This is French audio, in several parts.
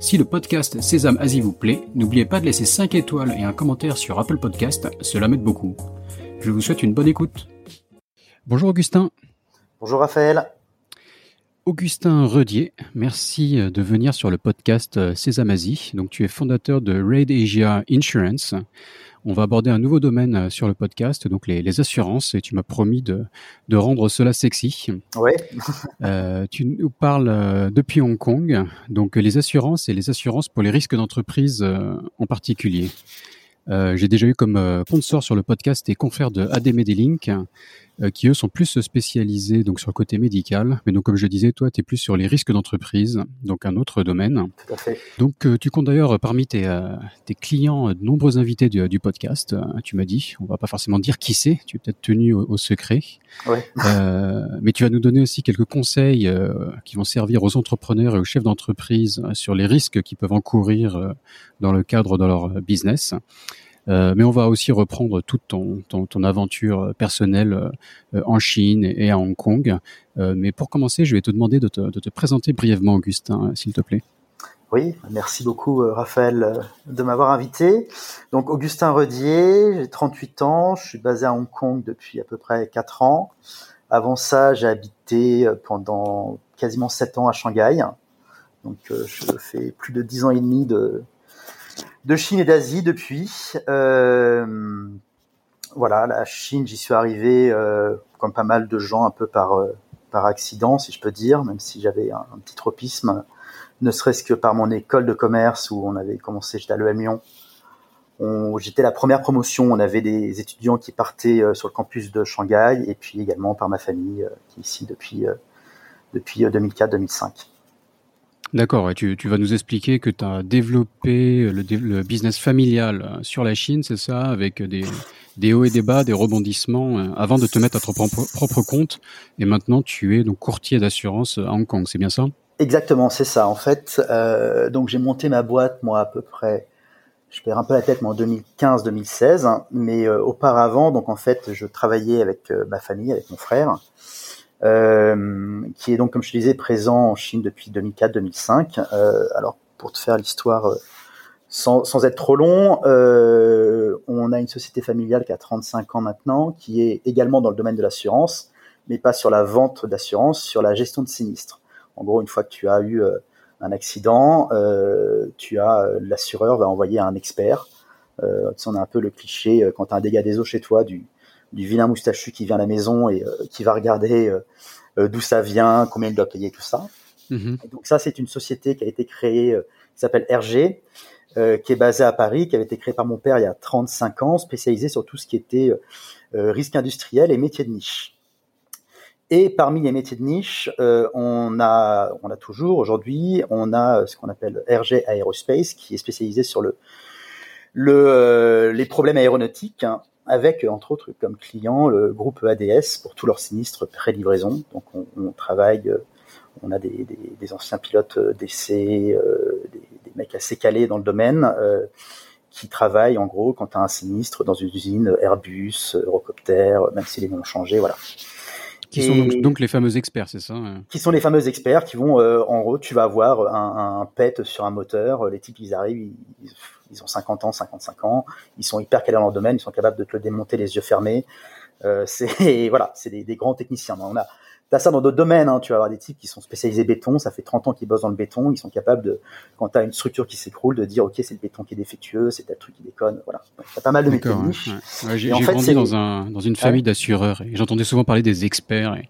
Si le podcast Sésame Asie vous plaît, n'oubliez pas de laisser 5 étoiles et un commentaire sur Apple Podcast, cela m'aide beaucoup. Je vous souhaite une bonne écoute. Bonjour Augustin. Bonjour Raphaël. Augustin Redier, merci de venir sur le podcast Sésame Asie. Donc tu es fondateur de Raid Asia Insurance. On va aborder un nouveau domaine euh, sur le podcast, donc les, assurances, et tu m'as promis de, rendre cela sexy. Oui. Euh, tu nous parles euh, depuis Hong Kong, donc les assurances et les assurances pour les risques d'entreprise en particulier. J'ai déjà eu comme sponsor sur le podcast des confrères de AD Medilink euh, qui eux sont plus spécialisés donc sur le côté médical. Mais donc comme je disais, toi, tu es plus sur les risques d'entreprise, donc un autre domaine. Tout à fait. Donc euh, tu comptes d'ailleurs euh, parmi tes, tes clients de nombreux invités du, du podcast. tu m'as dit, on va pas forcément dire qui c'est, tu es peut-être tenu au, secret. Ouais. mais tu vas nous donner aussi quelques conseils qui vont servir aux entrepreneurs et aux chefs d'entreprise sur les risques qu'ils peuvent encourir dans le cadre de leur business. Euh, mais on va aussi reprendre toute ton, ton, aventure personnelle euh, en Chine et à Hong Kong. Euh, mais pour commencer, je vais te demander de te, de te présenter brièvement, Augustin, s'il te plaît. Oui, merci beaucoup Raphaël de m'avoir invité. Donc Augustin Redier, j'ai 38 ans, je suis basé à Hong Kong depuis à peu près 4 ans. Avant ça, j'ai habité pendant quasiment 7 ans à Shanghai. Donc je fais plus de 10 ans et demi de, de Chine et d'Asie depuis. Euh, voilà, la Chine, j'y suis arrivé euh, comme pas mal de gens un peu par euh, par accident, si je peux dire, même si j'avais un, petit tropisme, ne serait-ce que par mon école de commerce où on avait commencé, j'étais à l'EM Lyon. J'étais la première promotion, on avait des étudiants qui partaient sur le campus de Shanghai et puis également par ma famille qui est ici depuis depuis 2004-2005. D'accord, tu, tu, vas nous expliquer que tu as développé le, business familial euh, sur la Chine, c'est ça, avec des, hauts et des bas, des rebondissements, euh, avant de te mettre à ton propre, compte. Et maintenant, tu es donc courtier d'assurance à Hong Kong, c'est bien ça? Exactement, c'est ça. En fait, euh, donc j'ai monté ma boîte, moi, à peu près, je perds un peu la tête, mais en 2015-2016. Hein, mais auparavant, donc en fait, je travaillais avec ma famille, avec mon frère. Euh, qui est donc, comme je te disais, présent en Chine depuis 2004-2005. Euh, alors, pour te faire l'histoire euh, sans, sans, être trop long, euh, on a une société familiale qui a 35 ans maintenant, qui est également dans le domaine de l'assurance, mais pas sur la vente d'assurance, sur la gestion de sinistres. En gros, une fois que tu as eu un accident, euh, tu as l'assureur va envoyer un expert. Euh, on a un peu le cliché quand tu as un dégât des eaux chez toi du, du vilain moustachu qui vient à la maison et euh, qui va regarder euh, euh, d'où ça vient, combien il doit payer, tout ça. Mhm. donc ça, c'est une société qui a été créée, qui s'appelle RG, qui est basée à Paris, qui avait été créée par mon père il y a 35 ans, spécialisée sur tout ce qui était risque industriel et métiers de niche. Et parmi les métiers de niche, on a, on a toujours aujourd'hui, on a ce qu'on appelle RG Aerospace, qui est spécialisé sur le, le les problèmes aéronautiques. Hein, avec entre autres comme client le groupe ADS pour tous leurs sinistres pré-livraison. Donc on, on, travaille, euh, on a des, des, des anciens pilotes euh, d'essai, euh, des, des, mecs assez calés dans le domaine euh, qui travaillent en gros quand tu as un sinistre dans une usine Airbus, Eurocopter, même si les noms ont changé, voilà. Qui sont donc, les fameux experts, c'est ça hein? Qui sont les fameux experts qui vont, en gros, tu vas avoir un, un, PET sur un moteur, les types ils arrivent, ils, ils ont 50 ans, 55 ans, ils sont hyper calés dans leur domaine, ils sont capables de te le démonter les yeux fermés. Euh, c'est voilà, c'est des, des, grands techniciens. On a T'as ça dans d'autres domaines, hein. tu vas avoir des types qui sont spécialisés béton, ça fait 30 ans qu'ils bossent dans le béton, ils sont capables de, quand tu as une structure qui s'écroule, de dire ok c'est le béton qui est défectueux, c'est tel truc qui déconne, voilà. T'as pas mal de métiers J'ai grandi dans, un, dans une famille d'assureurs et j'entendais souvent parler des experts et,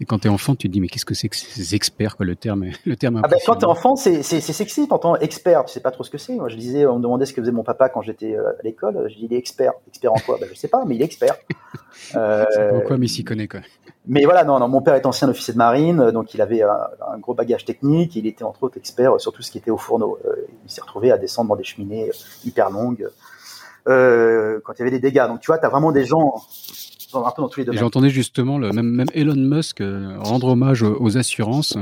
et quand t'es enfant, tu te dis mais qu'est-ce que c'est que ces experts quoi le terme le terme. Ah ben, quand t'es enfant, c'est c'est sexy. T'entends expert, tu sais pas trop ce que c'est. Moi je disais, on me demandait ce que faisait mon papa quand j'étais euh, à l'école. Je dis il est expert. Expert en quoi? Ben, je sais pas, mais il est expert. euh, pourquoi, mais il s'y connaît quoi. Mais voilà, non, non, mon père est ancien officier de marine, donc il avait un, un, gros bagage technique. Il était entre autres expert sur tout ce qui était au fourneau. Euh, il s'est retrouvé à descendre dans des cheminées hyper longues euh, quand il y avait des dégâts. Donc tu vois, tu as vraiment des gens un peu dans tous les domaines. J'entendais justement le, même, même Elon Musk rendre hommage aux assurances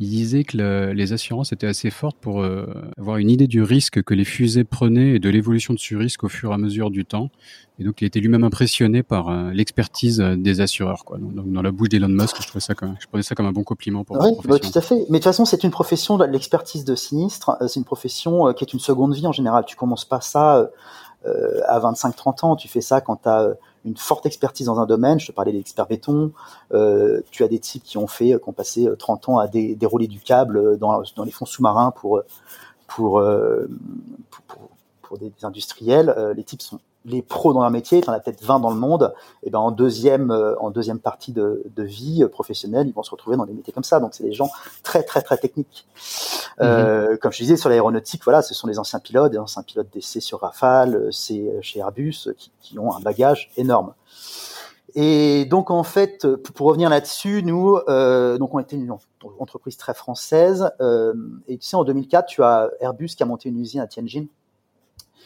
il disait que les assurances étaient assez fortes pour euh, avoir une idée du risque que les fusées prenaient et de l'évolution de ce risque au fur et à mesure du temps. Et donc, il était lui-même impressionné par euh, l'expertise des assureurs. Quoi. Donc, dans la bouche d'Elon Musk, je trouvais ça comme, je prenais ça comme un bon compliment pour Oui, bah, tout à fait. Mais de toute façon, c'est une profession, l'expertise de sinistre, euh, c'est une profession qui est une seconde vie en général. Tu commences pas ça à 25-30 ans. Tu fais ça quand tu as une forte expertise dans un domaine. Je te parlais des experts béton. Euh, tu as des types qui ont fait, qui ont passé 30 euh, ans à dérouler du câble dans, les fonds sous-marins pour euh, pour, pour, des, industriels. les types sont les pros dans leur métier, tu en as peut-être 20 dans le monde, et ben en deuxième en deuxième partie de, de, vie professionnelle, ils vont se retrouver dans des métiers comme ça. Donc c'est des gens très très très techniques. Euh, comme je disais sur l'aéronautique, voilà, ce sont des anciens pilotes, des anciens pilotes d'essai sur Rafale, c'est chez Airbus, qui, qui, ont un bagage énorme. Et donc en fait, pour revenir là-dessus, nous, euh, donc on était une entreprise très française. Euh, et tu sais, en 2004, tu as Airbus qui a monté une usine à Tianjin.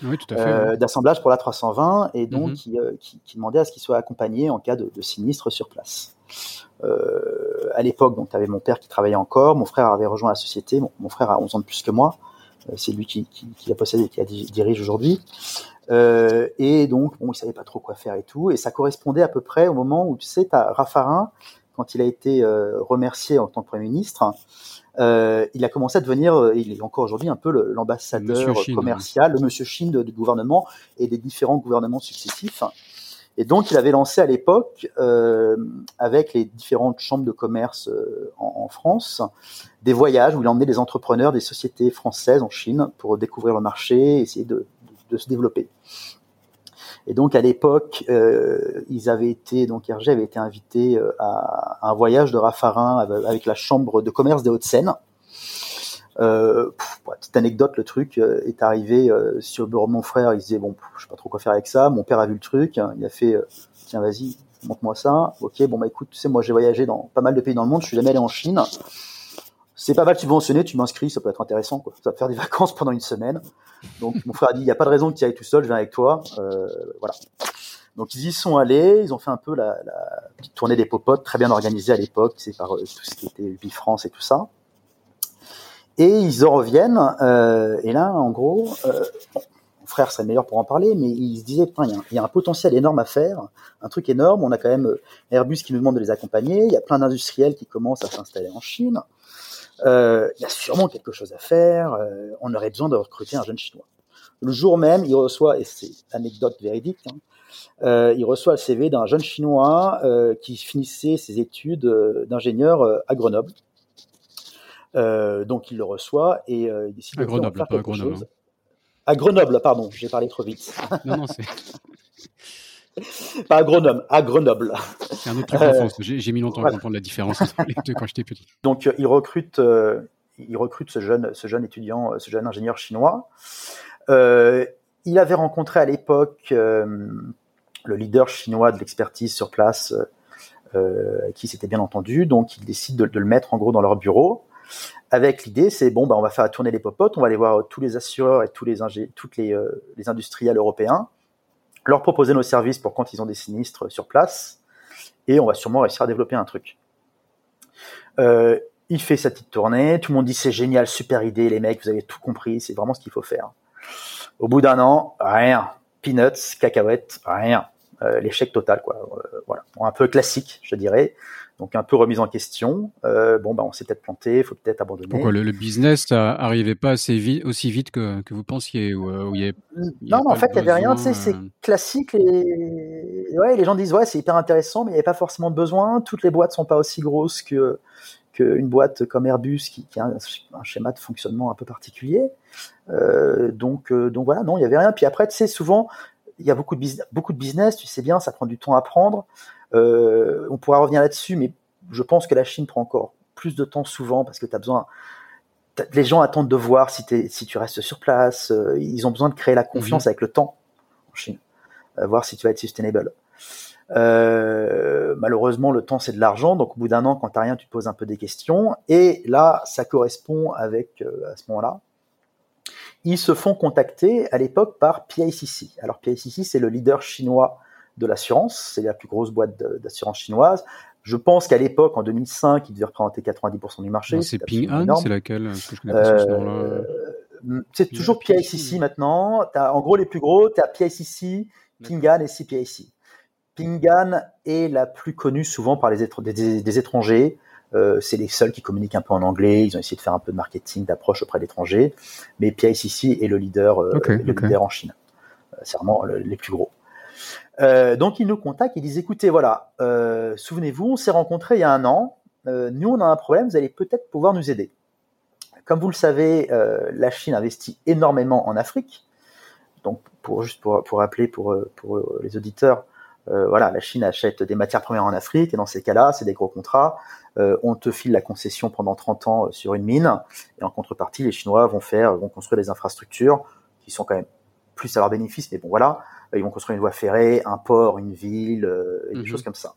Oui. Euh, d'assemblage pour la 320 et donc mhm. qui, euh, qui, qui, demandait à ce qu'il soit accompagné en cas de, de sinistre sur place. Euh, à l'époque, donc, tu avais mon père qui travaillait encore, mon frère avait rejoint la société, mon, frère a 11 ans de plus que moi, euh, c'est lui qui, qui, l'a possédé et qui la dirige aujourd'hui. Et donc, bon, il savait pas trop quoi faire et tout, et ça correspondait à peu près au moment où, tu sais, as Raffarin, quand il a été remercié en tant que Premier ministre, euh, il a commencé à devenir, euh, il est encore aujourd'hui un peu l'ambassadeur commercial, le Monsieur Chine du gouvernement et des différents gouvernements successifs. Et donc, il avait lancé à l'époque, euh, avec les différentes chambres de commerce euh, en, en, France, des voyages où il emmenait des entrepreneurs des sociétés françaises en Chine pour découvrir le marché, essayer de, de, de se développer. Et donc, à l'époque, euh, ils avaient été, donc Hergé avait été invité euh, à, un voyage de Raffarin avec la chambre de commerce des Hauts-de-Seine. Euh, petite anecdote, le truc euh, est arrivé sur le bureau de mon frère. Il disait bon, je sais pas trop quoi faire avec ça. Mon père a vu le truc, il a fait tiens vas-y, montre-moi ça. Ok, bon bah écoute, tu sais moi j'ai voyagé dans pas mal de pays dans le monde. Je suis jamais allé en Chine. C'est pas mal subventionné, tu m'inscris, ça peut être intéressant. Quoi. Ça va faire des vacances pendant une semaine. Donc mon frère a dit il y a pas de raison que tu ailles tout seul, je viens avec toi. voilà. Donc ils y sont allés, ils ont fait un peu la, petite tournée des popotes, très bien organisée à l'époque, c'est par tout ce qui était Bifrance et tout ça. Et ils en reviennent, euh, et là, en gros, euh, mon frère serait meilleur pour en parler, mais il se disait, putain, il y, a un, potentiel énorme à faire, un truc énorme, on a quand même euh, Airbus qui nous demande de les accompagner, il y a plein d'industriels qui commencent à s'installer en Chine, euh, il y a sûrement quelque chose à faire, euh, on aurait besoin de recruter un jeune Chinois. Le jour même, il reçoit, et c'est anecdote véridique, hein, euh, il reçoit le CV d'un jeune Chinois euh, qui finissait ses études d'ingénieur à Grenoble. Euh, donc il le reçoit et euh, il décide à de Grenoble, faire quelque à Grenoble, chose. Hein. À Grenoble, pardon, j'ai parlé trop vite. Non, non, c'est. Pas à Grenoble, à Grenoble. C'est un autre truc en France. J'ai mis longtemps voilà. à comprendre la différence entre les deux quand j'étais petit. Donc euh, il recrute, euh, il recrute ce jeune, ce jeune étudiant, euh, ce jeune ingénieur chinois. Euh, il avait rencontré à l'époque euh, le leader chinois de l'expertise sur place, qui s'était bien entendu. Donc il décide de, de, le mettre en gros dans leur bureau avec l'idée, c'est bon, bah, on va faire tourner les popotes, on va aller voir tous les assureurs et tous les, toutes les, euh, les industriels européens, leur proposer nos services pour quand ils ont des sinistres sur place, et on va sûrement réussir à développer un truc. Euh, il fait sa petite tournée, tout le monde dit c'est génial, super idée, les mecs, vous avez tout compris, c'est vraiment ce qu'il faut faire. Au bout d'un an, rien, peanuts, cacahuètes, rien, l'échec total, quoi. Euh, voilà, un peu classique, je dirais donc un peu remise en question. Euh, bon, bah, on s'est peut-être planté, il faut peut-être abandonner. Pourquoi le, le business n'arrivait pas assez vite, aussi vite que, que vous pensiez ou, euh, y Non, en fait, il n'y avait rien, tu sais, c'est euh. classique. Les... Ouais, les gens disent, ouais, c'est hyper intéressant, mais il n'y avait pas forcément de besoin. Toutes les boîtes sont pas aussi grosses que qu'une boîte comme Airbus qui, qui a un, un, schéma de fonctionnement un peu particulier. Euh, donc, euh, donc voilà, non, il n'y avait rien. Puis après, tu sais, souvent, il y a beaucoup de, beaucoup de business, tu sais bien, ça prend du temps à prendre. Euh, on pourra revenir là-dessus, mais je pense que la Chine prend encore plus de temps souvent parce que tu as besoin. Les gens attendent de voir si, si tu restes sur place. Euh, ils ont besoin de créer la confiance mmh. avec le temps en Chine, euh, voir si tu vas être sustainable. Euh, malheureusement, le temps c'est de l'argent, donc au bout d'un an, quand t'as rien, tu te poses un peu des questions. Et là, ça correspond avec à ce moment-là. Ils se font contacter à l'époque par PICC. Alors PICC, c'est le leader chinois de l'assurance, c'est la plus grosse boîte d'assurance chinoise. Je pense qu'à l'époque, en 2005, il devait représenter 90% du marché. C'est Ping An, c'est laquelle euh, C'est toujours PICC maintenant. As, en gros, les plus gros, tu as PICC, Ping An et CPIC. Ping An est la plus connue souvent par les des, étrangers. Euh, c'est les seuls qui communiquent un peu en anglais. Ils ont essayé de faire un peu de marketing, d'approche auprès d'étrangers. Mais PICC est le leader, euh, le leader en Chine. C'est vraiment les plus gros. Euh, donc ils nous contactent, ils disent écoutez, voilà, euh, souvenez-vous, on s'est rencontrés il y a un an, euh, nous on a un problème, vous allez peut-être pouvoir nous aider. Comme vous le savez, la Chine investit énormément en Afrique. Donc pour juste pour, pour rappeler pour, pour les auditeurs, voilà, la Chine achète des matières premières en Afrique et dans ces cas-là, c'est des gros contrats. on te file la concession pendant 30 ans sur une mine et en contrepartie, les Chinois vont faire, vont construire des infrastructures qui sont quand même plus à leur bénéfice, mais bon voilà, ils vont construire une voie ferrée, un port, une ville, euh, et des mhm. choses comme ça.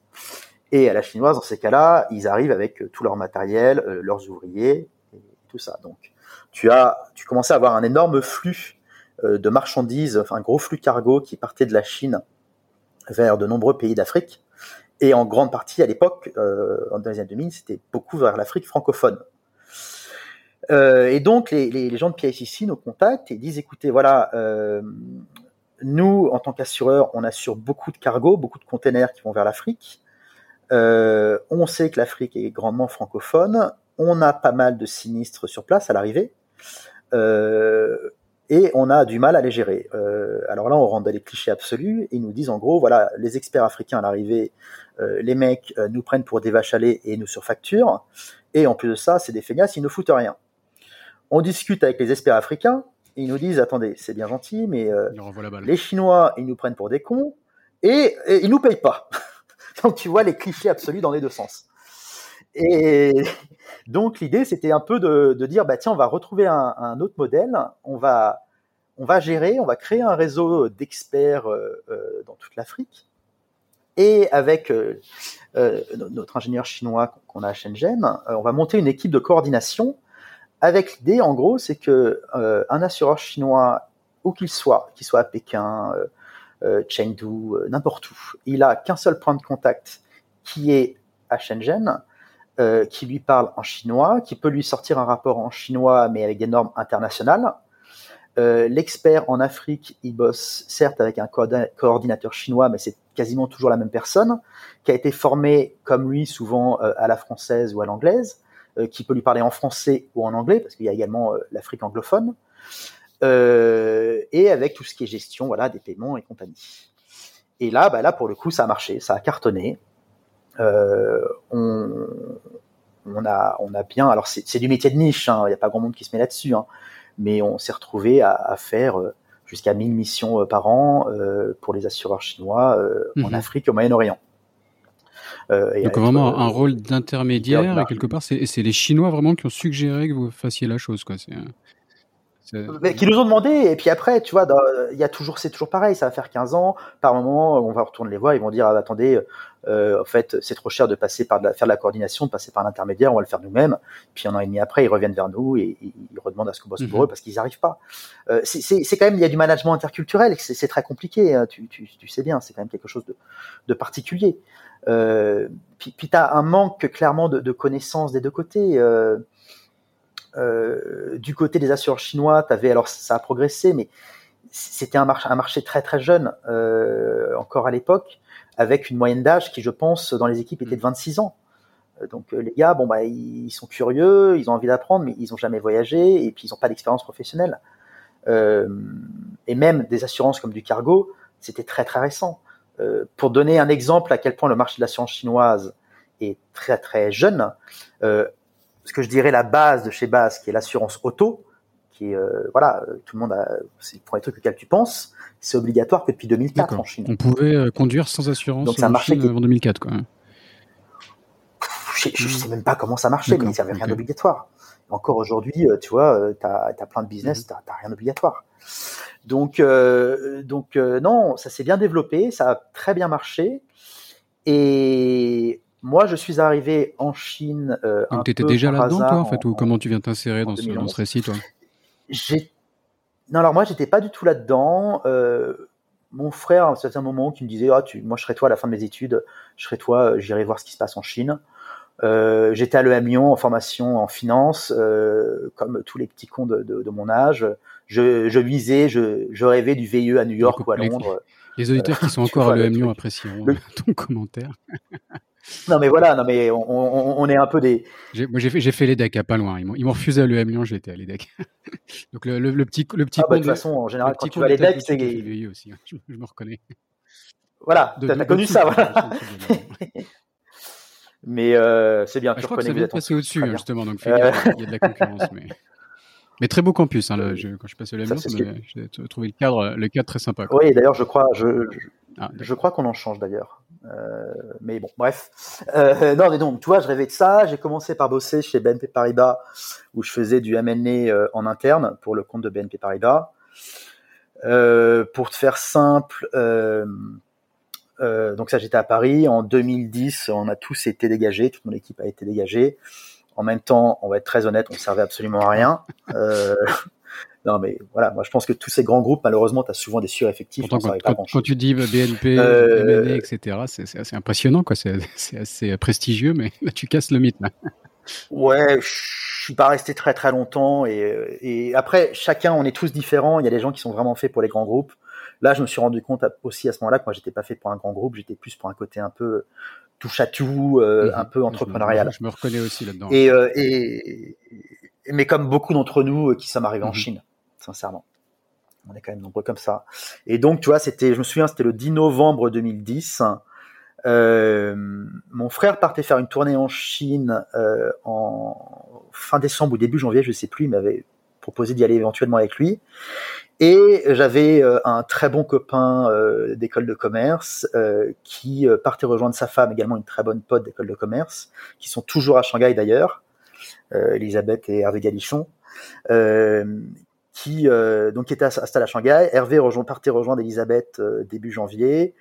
Et à la chinoise, dans ces cas-là, ils arrivent avec euh, tout leur matériel, euh, leurs ouvriers, et tout ça. Donc, tu as, tu commençais à avoir un énorme flux de marchandises, enfin un gros flux cargo qui partait de la Chine vers de nombreux pays d'Afrique. Et en grande partie, à l'époque, en années 2000, c'était beaucoup vers l'Afrique francophone. et donc, les, gens de PICC nous contactent et disent, écoutez, voilà, nous, en tant qu'assureur, on assure beaucoup de cargos, beaucoup de containers qui vont vers l'Afrique. Euh, on sait que l'Afrique est grandement francophone. On a pas mal de sinistres sur place à l'arrivée. Euh, et on a du mal à les gérer. Euh, alors là, on rentre dans les clichés absolus et ils nous disent en gros, voilà, les experts africains à l'arrivée, les mecs nous prennent pour des vaches à lait et nous surfacturent. Et en plus de ça, c'est des feignasses, ils ne foutent rien. On discute avec les experts africains, ils nous disent attendez, c'est bien gentil, mais euh, les Chinois, ils nous prennent pour des cons et, ils nous payent pas. donc tu vois les clichés absolus dans les deux sens. Et donc l'idée, c'était un peu de, dire bah tiens, on va retrouver un, autre modèle, on va on va gérer, on va créer un réseau d'experts euh, euh, dans toute l'Afrique. Et avec notre ingénieur chinois qu'on a à Shenzhen, on va monter une équipe de coordination. Avec l'idée, en gros, c'est que euh, un assureur chinois, où qu'il soit, qu'il soit à Pékin, euh, euh Chengdu, euh, n'importe où, il a qu'un seul point de contact qui est à Shenzhen, qui lui parle en chinois, qui peut lui sortir un rapport en chinois, mais avec des normes internationales. L'expert en Afrique, il bosse certes avec un coordinateur chinois, mais c'est quasiment toujours la même personne, qui a été formé comme lui souvent à la française ou à l'anglaise. Euh, qui peut lui parler en français ou en anglais, parce qu'il y a également euh, l'Afrique anglophone, euh, et avec tout ce qui est gestion, voilà, des paiements et compagnie. Et là, bah là pour le coup, ça a marché, ça a cartonné. On, on a, on a bien. Alors c'est du métier de niche, hein, il n'y a pas grand monde qui se met là-dessus, hein, mais on s'est retrouvé à, à, faire jusqu'à 1000 missions par an pour les assureurs chinois en mhm. Afrique et au Moyen-Orient. Euh, Donc vraiment euh, un rôle d'intermédiaire et quelque part c'est les Chinois vraiment qui ont suggéré que vous fassiez la chose quoi. Mais qui nous ont demandé et puis après tu vois il y a toujours c'est toujours pareil ça va faire 15 ans par moment on va retourner les voir ils vont dire ah, attendez euh, en fait c'est trop cher de passer par de la, faire de la coordination de passer par l'intermédiaire on va le faire nous-mêmes puis un an et demi après ils reviennent vers nous et, ils redemandent à ce qu'on bosse pour mhm. eux parce qu'ils n'y arrivent pas euh, c'est quand même il y a du management interculturel c'est très compliqué hein, tu, tu, tu, sais bien c'est quand même quelque chose de, de particulier euh, puis, puis tu as un manque clairement de, de, connaissances des deux côtés. Euh, euh, du côté des assureurs chinois, avais, alors ça a progressé, mais c'était un marché, un marché très très jeune euh, encore à l'époque, avec une moyenne d'âge qui, je pense, dans les équipes était de 26 ans. Euh, donc les gars, bon bah ils sont curieux, ils ont envie d'apprendre, mais ils ont jamais voyagé et puis ils n'ont pas d'expérience professionnelle. Euh, et même des assurances comme du cargo, c'était très très récent. Euh, pour donner un exemple à quel point le marché de l'assurance chinoise est très très jeune, euh, ce que je dirais la base de chez Base, qui est l'assurance auto, qui est euh, voilà, tout le monde a, c'est pour les trucs auxquels tu penses, c'est obligatoire que depuis 2004 en Chine. On pouvait conduire sans assurance Donc, en Chine en 2004 quoi. Je, ne sais même pas comment ça marchait, mais il n'y avait rien d'obligatoire. Encore aujourd'hui, tu vois, tu as, plein de business, mmh. tu n'as rien d'obligatoire. Donc, euh, donc euh, non, ça s'est bien développé, ça a très bien marché. Et moi, je suis arrivé en Chine. Euh, donc, tu étais déjà là-dedans, toi, en fait, ou comment tu viens t'insérer dans, ce, récit, toi? Non, alors moi, j'étais pas du tout là-dedans. mon frère, c'est un moment qui me disait, ah, tu, moi, je serai toi à la fin de mes études, je serai toi, j'irai voir ce qui se passe en Chine. Euh, j'étais à l'EM Lyon en formation en finance, euh, comme tous les petits cons de, de, de mon âge. Je, je visais, je, je, rêvais du VIE à New York ou à Londres. Les, auditeurs qui sont encore à l'EM Lyon apprécieront ton commentaire. Non mais voilà, non mais on, on, on est un peu des. Moi j'ai fait, j'ai fait les DAC à pas loin. Ils m'ont refusé à l'EM Lyon, j'étais à l'EDEC. Donc le, le, le, petit, le petit. Ah bah, de toute façon, en général, quand tu vas à l'EDEC, c'est. aussi. Je, je, me reconnais. Voilà, t'as connu ça, voilà. Mais euh, c'est bien. Ah, je crois que ça vient de passer au-dessus, justement. Donc, euh... il y a de la concurrence. mais... mais très beau campus. Hein, là, je, quand je passe à la j'ai trouvé le cadre, le cadre très sympa. Quoi. Oui, d'ailleurs, je crois, je, je, ah, je crois qu'on en change d'ailleurs. Euh, mais bon, bref. Euh, non, mais donc, tu vois, je rêvais de ça. J'ai commencé par bosser chez BNP Paribas, où je faisais du M&A euh, en interne pour le compte de BNP Paribas. Pour te faire simple, donc ça, j'étais à Paris. En 2010, on a tous été dégagés, toute mon équipe a été dégagée. En même temps, on va être très honnête, on ne servait absolument à rien. Non, mais voilà, moi je pense que tous ces grands groupes, malheureusement, tu as souvent des sureffectifs. Pourtant, quand, quand, quand, tu dis BNP, euh, MNE, etc., c'est assez impressionnant, quoi. C'est assez prestigieux, mais là, tu casses le mythe. Là. Ouais, je suis pas resté très très longtemps et, et, après chacun, on est tous différents. Il y a des gens qui sont vraiment faits pour les grands groupes. Là, je me suis rendu compte aussi à ce moment-là que moi, j'étais pas fait pour un grand groupe, j'étais plus pour un côté un peu touche à tout, euh, mhm. un peu entrepreneurial. Je me, reconnais aussi là-dedans. Et, euh, et, mais comme beaucoup d'entre nous euh, qui sommes arrivés en mhm. Chine, sincèrement. On est quand même nombreux comme ça. Et donc, tu vois, c'était, je me souviens, c'était le 10 novembre 2010. Euh, mon frère partait faire une tournée en Chine euh, en fin décembre ou début janvier, je sais plus, il m'avait proposé d'y aller éventuellement avec lui. Et j'avais euh, un très bon copain euh, d'école de commerce euh, qui partait rejoindre sa femme, également une très bonne pote d'école de commerce, qui sont toujours à Shanghai d'ailleurs, Elisabeth et Hervé Galichon, qui donc étaient installés à Shanghai. Hervé rejoint, partait rejoindre Elisabeth début janvier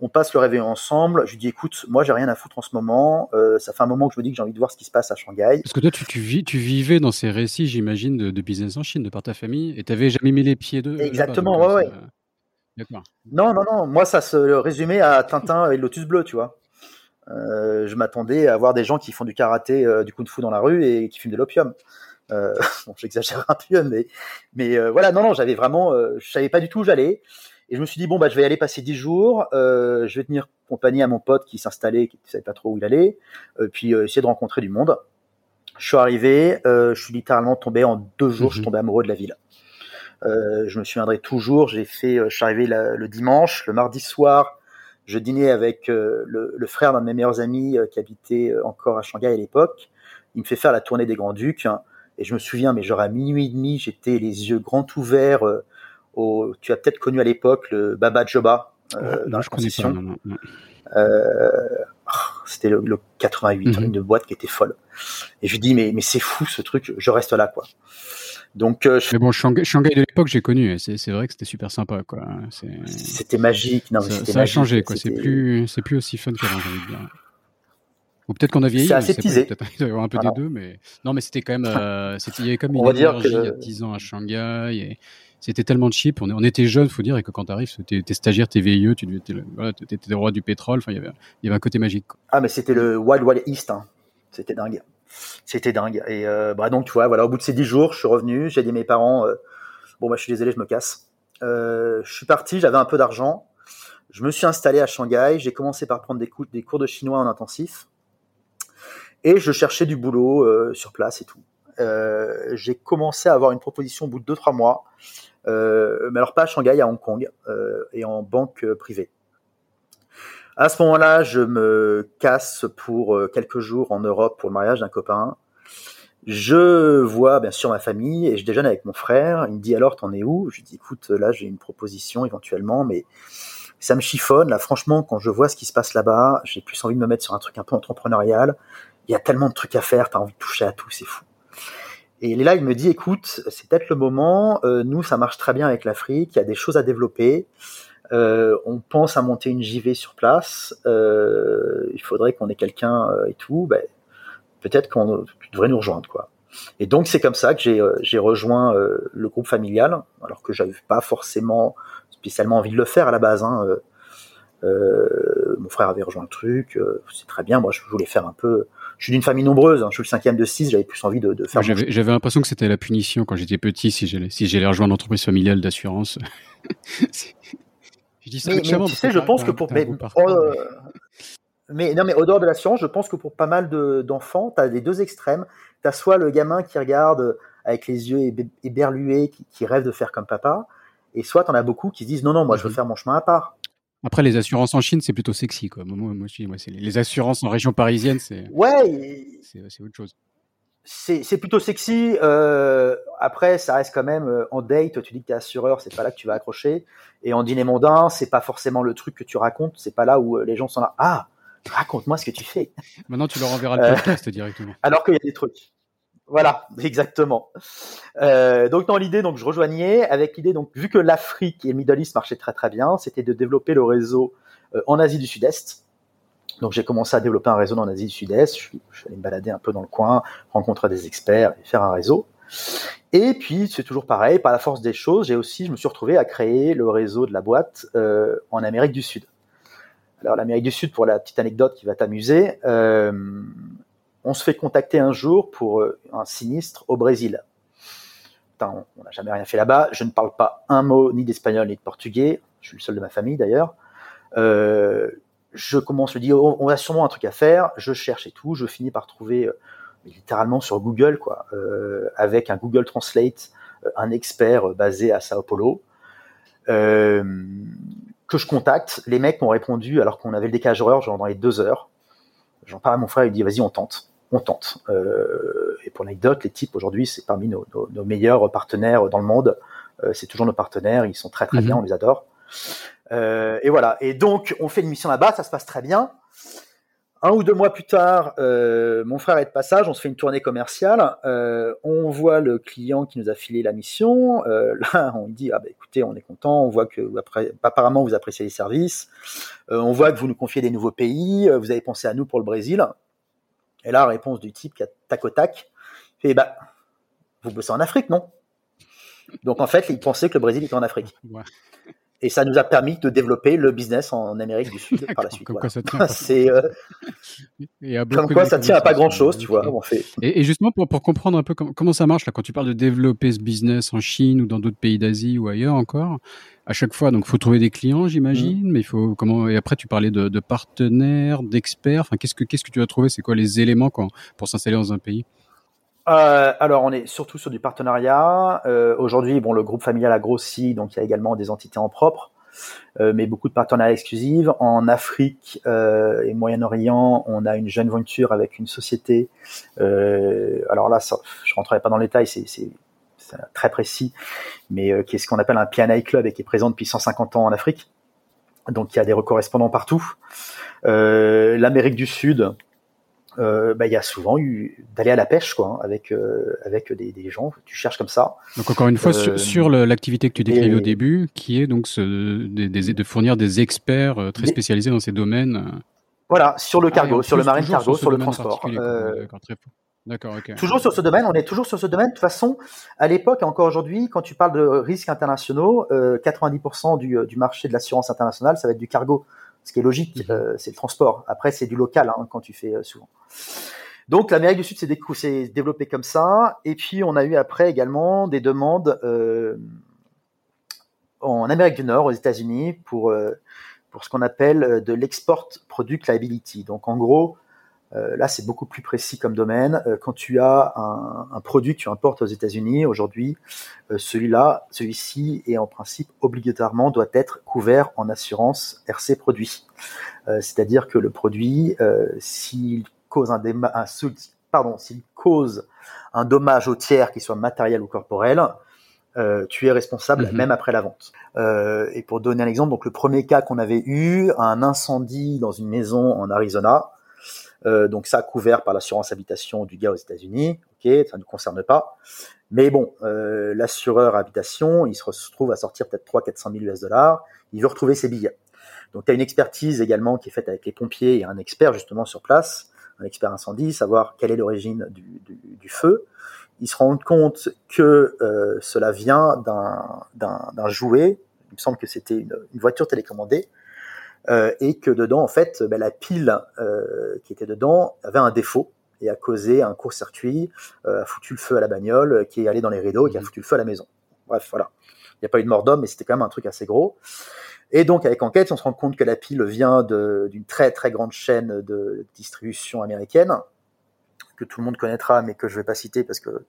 on passe le réveillon ensemble. Je lui dis, écoute, moi, j'ai rien à foutre en ce moment. Euh, ça fait un moment que je me dis que j'ai envie de voir ce qui se passe à Shanghai. Parce que toi, tu, tu, vis, tu vivais dans ces récits, j'imagine, de, de, business en Chine, de par ta famille, et tu n'avais jamais mis les pieds d'eux. Exactement, ouais, ouais. Non, non, non. Moi, ça se résumait à Tintin et Lotus Bleu, tu vois. Euh, je m'attendais à voir des gens qui font du karaté, euh, du kung-fu dans la rue et qui fument de l'opium. Euh, bon, j'exagère un peu, mais, mais euh, voilà, non, non, j'avais vraiment, je savais pas du tout où j'allais. Et je me suis dit, bon, bah, je vais y aller passer dix jours, je vais tenir compagnie à mon pote qui s'installait, qui ne savait pas trop où il allait, puis essayer de rencontrer du monde. Je suis arrivé, je suis littéralement tombé en deux jours, je suis mhm. tombé amoureux de la ville. Je me souviendrai toujours, j'ai fait, je suis arrivé le dimanche, le mardi soir, je dînais avec le, le, frère d'un de mes meilleurs amis qui habitait encore à Shanghai à l'époque. Il me fait faire la tournée des Grands Ducs, hein, et je me souviens, mais genre à minuit et demi, j'étais les yeux grands ouverts tu as peut-être connu à l'époque le Baba Joba euh, dans je concession. Euh, c'était le, le, 88, mm-hmm. une boîte qui était folle. Et je dis mais mais c'est fou ce truc, je reste là quoi. Donc euh, mais bon Shanghai, Shanghai de l'époque j'ai connu, c'est vrai que c'était super sympa quoi. C'était magique, non ça, ça a changé quoi. C'est plus c'est plus aussi fun qu'avant j'ai envie de dire. Ou peut-être qu'on a vieilli. C'est assez teasé. Peut-être il doit y avoir un peu des deux, mais non, mais c'était quand même, euh, il y avait comme une énergie que... il y a 10 ans à Shanghai et c'était tellement cheap. On, on était jeunes, faut dire, et que quand tu arrives, t'es stagiaire, t'es VIE, tu étais le, roi du pétrole. Enfin, il y avait, un côté magique. Ah, mais c'était le Wild Wild East. Hein. C'était dingue. C'était dingue. Et euh, bah donc, tu vois, voilà, au bout de ces dix jours, je suis revenu. J'ai dit à mes parents, euh, bon, bah, je suis désolé, je me casse. Euh, je suis parti, j'avais un peu d'argent. Je me suis installé à Shanghai. J'ai commencé par prendre des, cours, de chinois en intensif. Et je cherchais du boulot sur place et tout. Euh, j'ai commencé à avoir une proposition au bout de deux trois mois euh, mais alors pas à Shanghai, à Hong Kong euh, et en banque euh, privée. À ce moment-là, je me casse pour quelques jours en Europe pour le mariage d'un copain. Je vois bien sûr ma famille et je déjeune avec mon frère. Il me dit alors t'en es où? Je lui dis écoute là j'ai une proposition éventuellement, mais ça me chiffonne. Là franchement quand je vois ce qui se passe là-bas, j'ai plus envie de me mettre sur un truc un peu entrepreneurial. Il y a tellement de trucs à faire, t'as envie de toucher à tout, c'est fou. Et là, il me dit, écoute, c'est peut-être le moment, euh, nous, ça marche très bien avec l'Afrique, il y a des choses à développer, euh, on pense à monter une JV sur place, euh, il faudrait qu'on ait quelqu'un euh, et tout, ben, peut-être qu'on tu devrais nous rejoindre. quoi. Et donc c'est comme ça que j'ai j'ai rejoint le groupe familial, alors que j'avais pas forcément spécialement envie de le faire à la base. Hein. mon frère avait rejoint le truc, c'est très bien. Moi, je voulais faire un peu je suis d'une famille nombreuse, hein. je suis le cinquième de six, j'avais plus envie de, de faire. J'avais l'impression que c'était la punition quand j'étais petit si j'allais si j'allais rejoindre l'entreprise familiale d'assurance. je dis ça mais, mais tu sais, je pense que pour mais, oh, mais, non mais au dehors de l'assurance, je pense que pour pas mal d'enfants, tu as les deux extrêmes. Tu as soit le gamin qui regarde avec les yeux éberlués, qui, qui rêve de faire comme papa, et soit tu en as beaucoup qui se disent non non, moi je veux mhm. faire mon chemin à part. Après, les assurances en Chine, c'est plutôt sexy. Quoi. Moi, moi, moi les assurances en région parisienne, c'est ouais, c'est autre chose. C'est plutôt sexy. Euh, après, ça reste quand même euh, en date. Tu dis que tu es assureur, c'est pas là que tu vas accrocher. Et en dîner mondain, c'est pas forcément le truc que tu racontes. C'est pas là où euh, les gens sont là. Ah, raconte-moi ce que tu fais. Maintenant, tu leur enverras le podcast directement. Alors qu'il y a des trucs. Voilà, exactement. Euh, donc dans l'idée, donc je rejoignais avec l'idée donc vu que l'Afrique et le Middle East marchaient très très bien, c'était de développer le réseau euh, en Asie du Sud-Est. Donc j'ai commencé à développer un réseau en Asie du Sud-Est. Je, suis, allé me balader un peu dans le coin, rencontrer des experts et faire un réseau. Et puis c'est toujours pareil, par la force des choses, j'ai aussi, je me suis retrouvé à créer le réseau de la boîte euh, en Amérique du Sud. Alors l'Amérique du Sud, pour la petite anecdote qui va t'amuser, on se fait contacter un jour pour euh, un sinistre au Brésil. on n'a jamais rien fait là-bas. Je ne parle pas un mot ni d'espagnol ni de portugais. Je suis le seul de ma famille d'ailleurs. Euh, je commence, je dis, oh, on a sûrement un truc à faire. Je cherche et tout. Je finis par trouver euh, littéralement sur Google, quoi, avec un Google Translate, un expert basé à Sao Paulo. que je contacte, les mecs m'ont répondu alors qu'on avait le décalage horaire, genre dans les deux heures. J'en parle à mon frère, il dit vas-y on tente on tente. Euh, et pour l'anecdote, les types aujourd'hui, c'est parmi nos, meilleurs partenaires dans le monde. Euh, c'est toujours nos partenaires, ils sont très très bien, mhm. on les adore. Euh, et voilà. Et donc, on fait une mission là-bas, ça se passe très bien. Un ou deux mois plus tard, mon frère est de passage, on se fait une tournée commerciale, on voit le client qui nous a filé la mission. là, on dit ah bah écoutez, on est content, on voit que après, apparemment vous appréciez les services, on voit que vous nous confiez des nouveaux pays, vous avez pensé à nous pour le Brésil. Et là, réponse du type qui a tac au tac, fait bah, vous bossez en Afrique, non? Donc en fait, il pensait que le Brésil était en Afrique. Et ça nous a permis de développer le business en Amérique du Sud par la suite. Comme quoi ça tient. C'est euh, comme quoi ça tient à pas grand chose, tu vois. fait. Et, justement pour, pour comprendre un peu comment, ça marche là, quand tu parles de développer ce business en Chine ou dans d'autres pays d'Asie ou ailleurs encore, à chaque fois, donc faut trouver des clients, j'imagine, mm. mais il faut comment Et après, tu parlais de, de partenaires, d'experts. Enfin, qu'est-ce que qu'est-ce que tu as trouvé C'est quoi les éléments quand, pour s'installer dans un pays? Euh, alors, on est surtout sur du partenariat. Euh, Aujourd'hui, bon, le groupe familial a grossi, donc il y a également des entités en propre, euh, mais beaucoup de partenariats exclusifs. En Afrique euh, et Moyen-Orient, on a une jeune venture avec une société. Euh, alors là, ça, je rentrerai pas dans les détails, c'est très précis, mais euh, qui est ce qu'on appelle un PNI Club et qui est présent depuis 150 ans en Afrique. Donc il y a des correspondants partout. L'Amérique du Sud, euh, bah, il y a souvent eu d'aller à la pêche quoi, hein, avec avec des, des, gens. Tu cherches comme ça. Donc encore une fois sur, l'activité que tu décrivais au début, qui est donc ce, de fournir des experts très spécialisés dans ces domaines. Voilà, sur le ah, cargo, sur le marine cargo, sur, le transport. D'accord, Toujours sur ce domaine, on est toujours sur ce domaine. De toute façon, à l'époque et encore aujourd'hui, quand tu parles de risques internationaux, 90% euh, du, du, marché de l'assurance internationale, ça va être du cargo, ce qui est logique, mhm. euh, c'est le transport. Après, c'est du local hein, quand tu fais euh, souvent. Donc l'Amérique du Sud s'est développé comme ça, et puis on a eu après également des demandes en Amérique du Nord, aux États-Unis, pour pour ce qu'on appelle de l'export product liability. Donc en gros, euh, là, c'est beaucoup plus précis comme domaine. Euh, quand tu as un, produit que tu importes aux États-Unis aujourd'hui, euh, celui-là, celui-ci est en principe obligatoirement doit être couvert en assurance RC produit. C'est-à-dire que le produit, s'il cause un, un pardon, s'il cause un dommage au tiers, qui soit matériel ou corporel, tu es responsable mhm. même après la vente. et pour donner un exemple, donc le premier cas qu'on avait eu, un incendie dans une maison en Arizona, euh, donc ça couvert par l'assurance habitation du gars aux États-Unis. Ok, ça ne nous concerne pas. Mais bon, euh, l'assureur habitation, il se retrouve à sortir peut-être 3 400 000 US dollars. Il veut retrouver ses billets. Donc tu as une expertise également qui est faite avec les pompiers et un expert justement sur place un expert incendie, savoir quelle est l'origine du, feu. Ils se rendent compte que euh, cela vient d'un jouet, il me semble que c'était une, voiture télécommandée, euh, et que dedans, en fait, ben, la pile euh, qui était dedans avait un défaut et a causé un court-circuit, euh, a foutu le feu à la bagnole, qui est allé dans les rideaux et qui a mmh. foutu le feu à la maison. Bref, voilà. Il n'y a pas eu de mort d'homme, mais c'était quand même un truc assez gros. Et donc, avec enquête, on se rend compte que la pile vient d'une très très grande chaîne de distribution américaine, que tout le monde connaîtra, mais que je vais pas citer parce que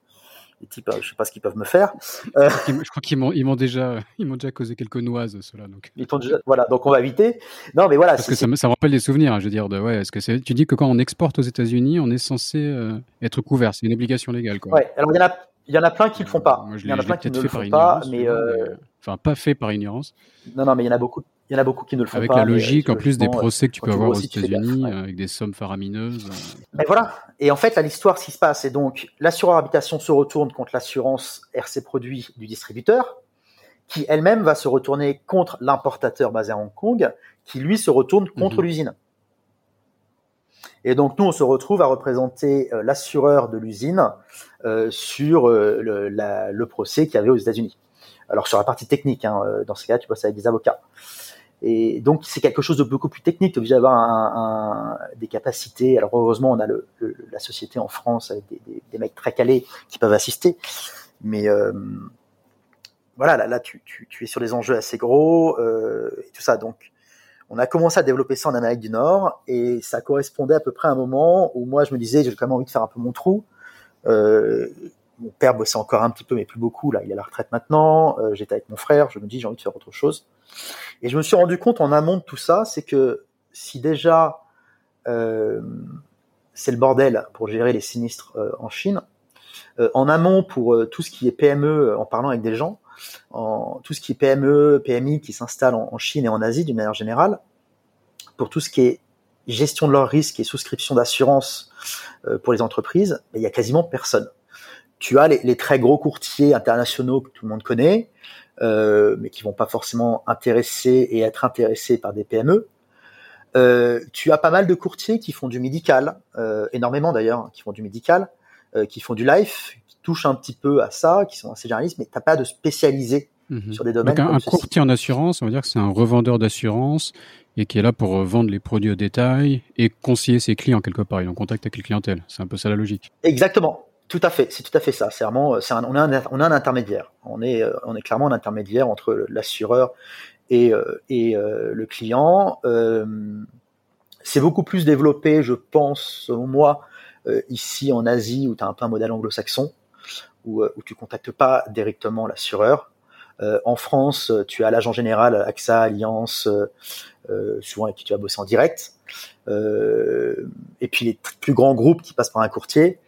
les types, euh, je sais pas ce qu'ils peuvent me faire. Euh... Je crois qu'ils m'ont, ils m'ont déjà, ils m'ont déjà causé quelques noises, ceux-là. Donc. Ils déjà, voilà, donc on va éviter. Non, mais voilà. Parce que ça me, ça me rappelle des souvenirs, hein, je veux dire, de, ouais, est-ce que c'est, tu dis que quand on exporte aux États-Unis, on est censé euh, être couvert, c'est une obligation légale, quoi. Ouais. Alors il y en a, il y en a plein qui le font pas. Moi, je il y en a plein qui ne le font pas, mais, euh... enfin pas fait par ignorance. Non, non, mais il y en a beaucoup. Il y en a beaucoup qui ne le font avec pas. Avec la logique, en plus des procès que tu peux avoir aux États-Unis, ouais. avec des sommes faramineuses. Mais voilà. Et en fait, là, l'histoire, ce qui se passe, c'est donc l'assureur habitation se retourne contre l'assurance RC Produits du distributeur, qui elle-même va se retourner contre l'importateur basé à Hong Kong, qui lui se retourne contre mm -hmm. l'usine. Et donc nous, on se retrouve à représenter euh, l'assureur de l'usine euh, sur euh, le, la, le, procès qu'il y avait aux États-Unis. Alors sur la partie technique, hein, dans ce cas, tu bosses avec des avocats. Et donc c'est quelque chose de beaucoup plus technique. Tu es obligé d'avoir des capacités. Alors heureusement, on a la société en France avec des, mecs très calés qui peuvent assister. Mais euh, voilà, là, tu, es sur des enjeux assez gros euh, et tout ça. Donc on a commencé à développer ça en Amérique du Nord et ça correspondait à peu près à un moment où moi je me disais j'ai quand même envie de faire un peu mon trou. Euh, mon père bossait encore un petit peu mais plus beaucoup là, il est à la retraite maintenant. J'étais avec mon frère, je me dis j'ai envie de faire autre chose. Et je me suis rendu compte en amont de tout ça, c'est que si déjà euh, c'est le bordel pour gérer les sinistres euh, en Chine, euh, en amont pour tout ce qui est PME, en parlant avec des gens, en tout ce qui est PME, PMI qui s'installe en, Chine et en Asie d'une manière générale, pour tout ce qui est gestion de leurs risques et souscription d'assurance pour les entreprises, il y a quasiment personne. Tu as les, très gros courtiers internationaux que tout le monde connaît, euh, mais qui vont pas forcément intéresser et être intéressés par des PME. Euh, tu as pas mal de courtiers qui font du médical, euh, énormément d'ailleurs, qui font du médical, euh, qui font du life, touchent un petit peu à ça, qui sont assez généralistes, mais t'as pas de spécialisé mmh. sur des domaines. Donc un, un courtier en assurance, on va dire que c'est un revendeur d'assurance et qui est là pour vendre les produits au détail et conseiller ses clients quelque part. Il est en contact avec les clientèles. C'est un peu ça la logique. Exactement. Tout à fait. C'est tout à fait ça. C'est vraiment, on a un, on a un intermédiaire. On est, on est clairement un intermédiaire entre l'assureur et, euh, euh, le client. Euh, c'est beaucoup plus développé, je pense, selon moi, euh, ici en Asie où tu as un peu un modèle anglo-saxon où, où tu contactes pas directement l'assureur. Euh, en France, tu as l'agent général AXA, Alliance, euh, souvent avec qui tu vas bosser en direct. Euh, et puis les plus grands groupes qui passent par un courtier,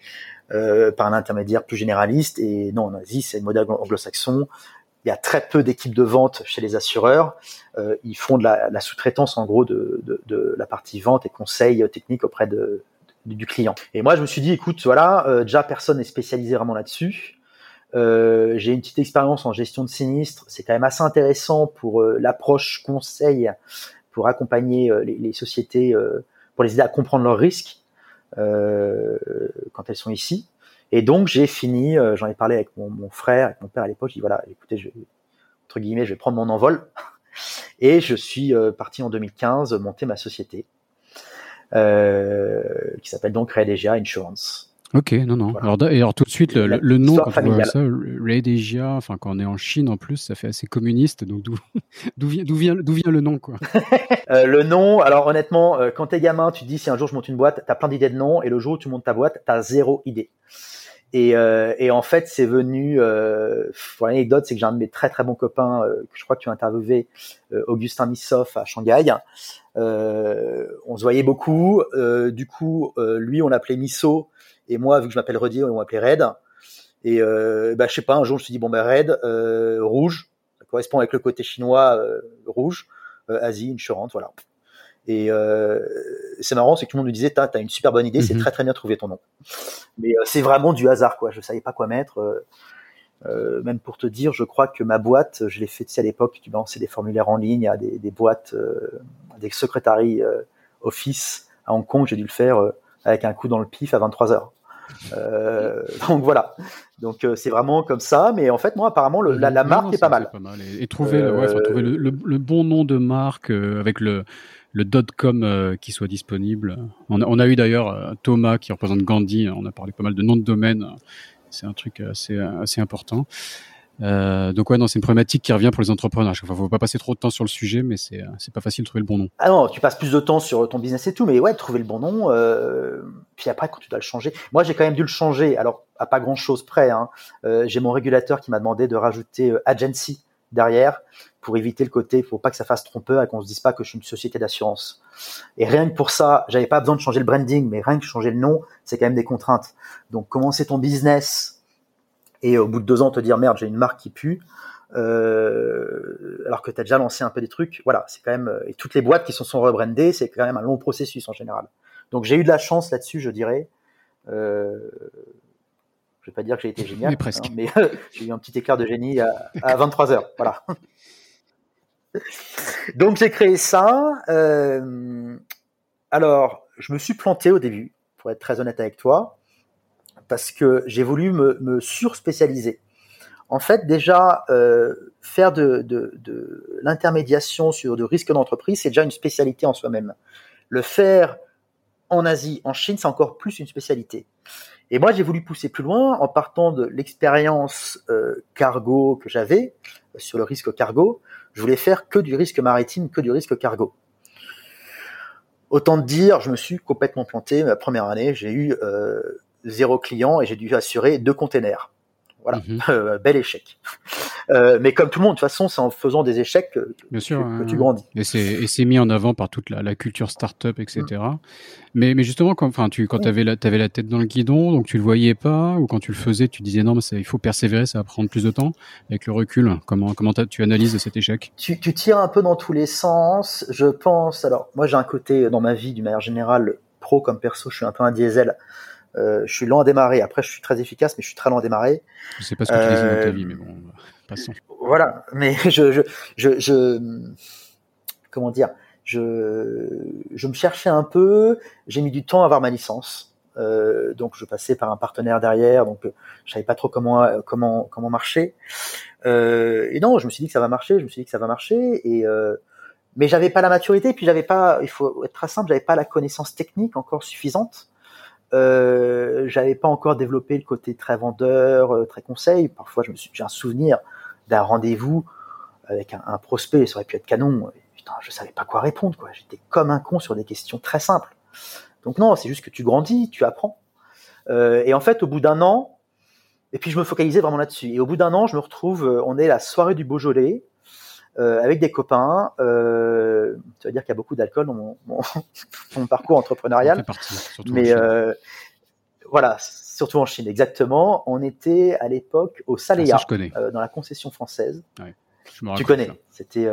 par un intermédiaire plus généraliste. Et non, en Asie, c'est le modèle anglo-saxon. Il y a très peu d'équipes de vente chez les assureurs. Euh, ils font de la, sous-traitance en gros de, de, de, la partie vente et conseil technique auprès de, du client. Et moi, je me suis dit, écoute, voilà, euh, déjà personne n'est spécialisé vraiment là-dessus. Euh, j'ai une petite expérience en gestion de sinistre. C'est quand même assez intéressant pour euh, l'approche conseil, pour accompagner euh, les, les, sociétés, euh, pour les aider à comprendre leurs risques quand elles sont ici. Et donc j'ai fini, j'en ai parlé avec mon, frère, avec mon père à l'époque. Je dis voilà, écoutez, je, entre guillemets, je vais prendre mon envol. Et je suis parti en 2015 monter ma société euh, qui s'appelle donc Redegia Insurance. Ok, non, non. Voilà. Alors, et alors tout de suite, le, le nom, quand tu vois ça, enfin quand on est en Chine en plus, ça fait assez communiste, donc d'où vient, vient, vient le nom quoi euh, Le nom, alors honnêtement, euh, quand t'es gamin, tu te dis si un jour je monte une boîte, t'as plein d'idées de nom, et le jour où tu montes ta boîte, t'as zéro idée. Et, euh, et, en fait, c'est venu. Euh, pour l'anecdote, c'est que j'ai un de mes très très bons copains, euh, que je crois que tu as interviewé, Augustin Missoff à Shanghai. On se voyait beaucoup. Du coup, lui, on l'appelait Misso, et moi, vu que je m'appelle Redier, on m'appelait Red. Et bah, je sais pas, un jour, je me suis dit bon ben Red, rouge, ça correspond avec le côté chinois, rouge, Asie, insurance, voilà. Et euh, c'est marrant, c'est que tout le monde me disait, t'as as une super bonne idée, mm -hmm. c'est très très bien trouvé ton nom. Mais euh, c'est vraiment du hasard, quoi. Je savais pas quoi mettre. Euh, euh même pour te dire, je crois que ma boîte, je l'ai fait à l'époque, tu balançais des formulaires en ligne à des, des boîtes, euh, des secrétariats office à Hong Kong, j'ai dû le faire avec un coup dans le pif à 23 heures. Euh, donc voilà. Donc c'est vraiment comme ça, mais en fait moi apparemment le, la, marque est, pas mal. Et, trouver, trouver le, le, bon nom de marque avec le le .com qui soit disponible. On a, on a eu d'ailleurs Thomas qui représente Gandhi. On a parlé pas mal de noms de domaine. C'est un truc assez assez important. Euh, donc ouais, non, c'est une problématique qui revient pour les entrepreneurs. Il ne faut pas passer trop de temps sur le sujet, mais c'est c'est pas facile de trouver le bon nom. Ah non, tu passes plus de temps sur ton business et tout, mais ouais, trouver le bon nom. Euh, puis après, quand tu dois le changer, moi j'ai quand même dû le changer. Alors à pas grand chose près. Hein. Euh, j'ai mon régulateur qui m'a demandé de rajouter euh, agency derrière pour éviter le côté, pour pas que ça fasse trompeur et qu'on se dise pas que je suis une société d'assurance. Et rien que pour ça, j'avais pas besoin de changer le branding, mais rien que changer le nom, c'est quand même des contraintes. Donc commencer ton business et au bout de deux ans te dire merde j'ai une marque qui pue euh, alors que tu as déjà lancé un peu des trucs. Voilà c'est quand même euh, et toutes les boîtes qui se sont rebrandées c'est quand même un long processus en général. Donc j'ai eu de la chance là-dessus je dirais. Euh, je vais pas dire que j'ai été génial mais presque. hein, mais j'ai eu un petit écart de génie à, à 23 heures voilà. Donc j'ai créé ça euh, alors je me suis planté au début pour être très honnête avec toi parce que j'ai voulu me, me surspécialiser. En fait, déjà, euh, faire de, l'intermédiation sur de risques d'entreprise, c'est déjà une spécialité en soi-même. Le faire en Asie, en Chine, c'est encore plus une spécialité. Et moi, j'ai voulu pousser plus loin en partant de l'expérience euh, cargo que j'avais euh, sur le risque cargo. Je voulais faire que du risque maritime, que du risque cargo. Autant dire, je me suis complètement planté. Ma première année, j'ai eu zéro client et j'ai dû assurer deux containers. Voilà, mhm. euh, bel échec. Euh, mais comme tout le monde, de toute façon, c'est en faisant des échecs que, Bien sûr, que, tu grandis. Et c'est mis en avant par toute la, la culture startup, etc. Mm. Mais, mais justement, quand, tu, quand tu avais, la, avais la tête dans le guidon, donc tu le voyais pas, ou quand tu le faisais, tu disais non, mais il faut persévérer, ça va prendre plus de temps. Avec le recul, comment, comment tu analyses cet échec? Tu, tu tires un peu dans tous les sens. Je pense, alors moi j'ai un côté dans ma vie, d'une manière générale, pro comme perso, je suis un peu un diesel. Euh, je suis lent à démarrer. Après, je suis très efficace, mais je suis très lent à démarrer. Je sais pas ce que tu dis dans ta vie, mais bon, passons. Voilà, mais je, je, je, je comment dire, je, je me cherchais un peu. J'ai mis du temps à avoir ma licence. Euh, donc je passais par un partenaire derrière, donc je savais pas trop comment comment comment marcher. Euh, et non, je me suis dit que ça va marcher, je me suis dit que ça va marcher, et euh, mais j'avais pas la maturité, puis j'avais pas, il faut être très simple, j'avais pas la connaissance technique encore suffisante euh, j'avais pas encore développé le côté très vendeur, euh, très conseil. Parfois, je me suis, j'ai un souvenir d'un rendez-vous avec un, prospect, ça aurait pu être canon. putain, je savais pas quoi répondre, quoi. J'étais comme un con sur des questions très simples. Donc non, c'est juste que tu grandis, tu apprends. Euh, et en fait, au bout d'un an, et puis je me focalisais vraiment là-dessus. Et au bout d'un an, je me retrouve, on est la soirée du Beaujolais, euh, avec des copains. Euh, ça veut dire qu'il y a beaucoup d'alcool dans mon, mon, parcours entrepreneurial. mais euh, voilà, surtout en Chine, exactement. On était à l'époque au Saléa, euh, dans la concession française. Ouais, tu connais. C'était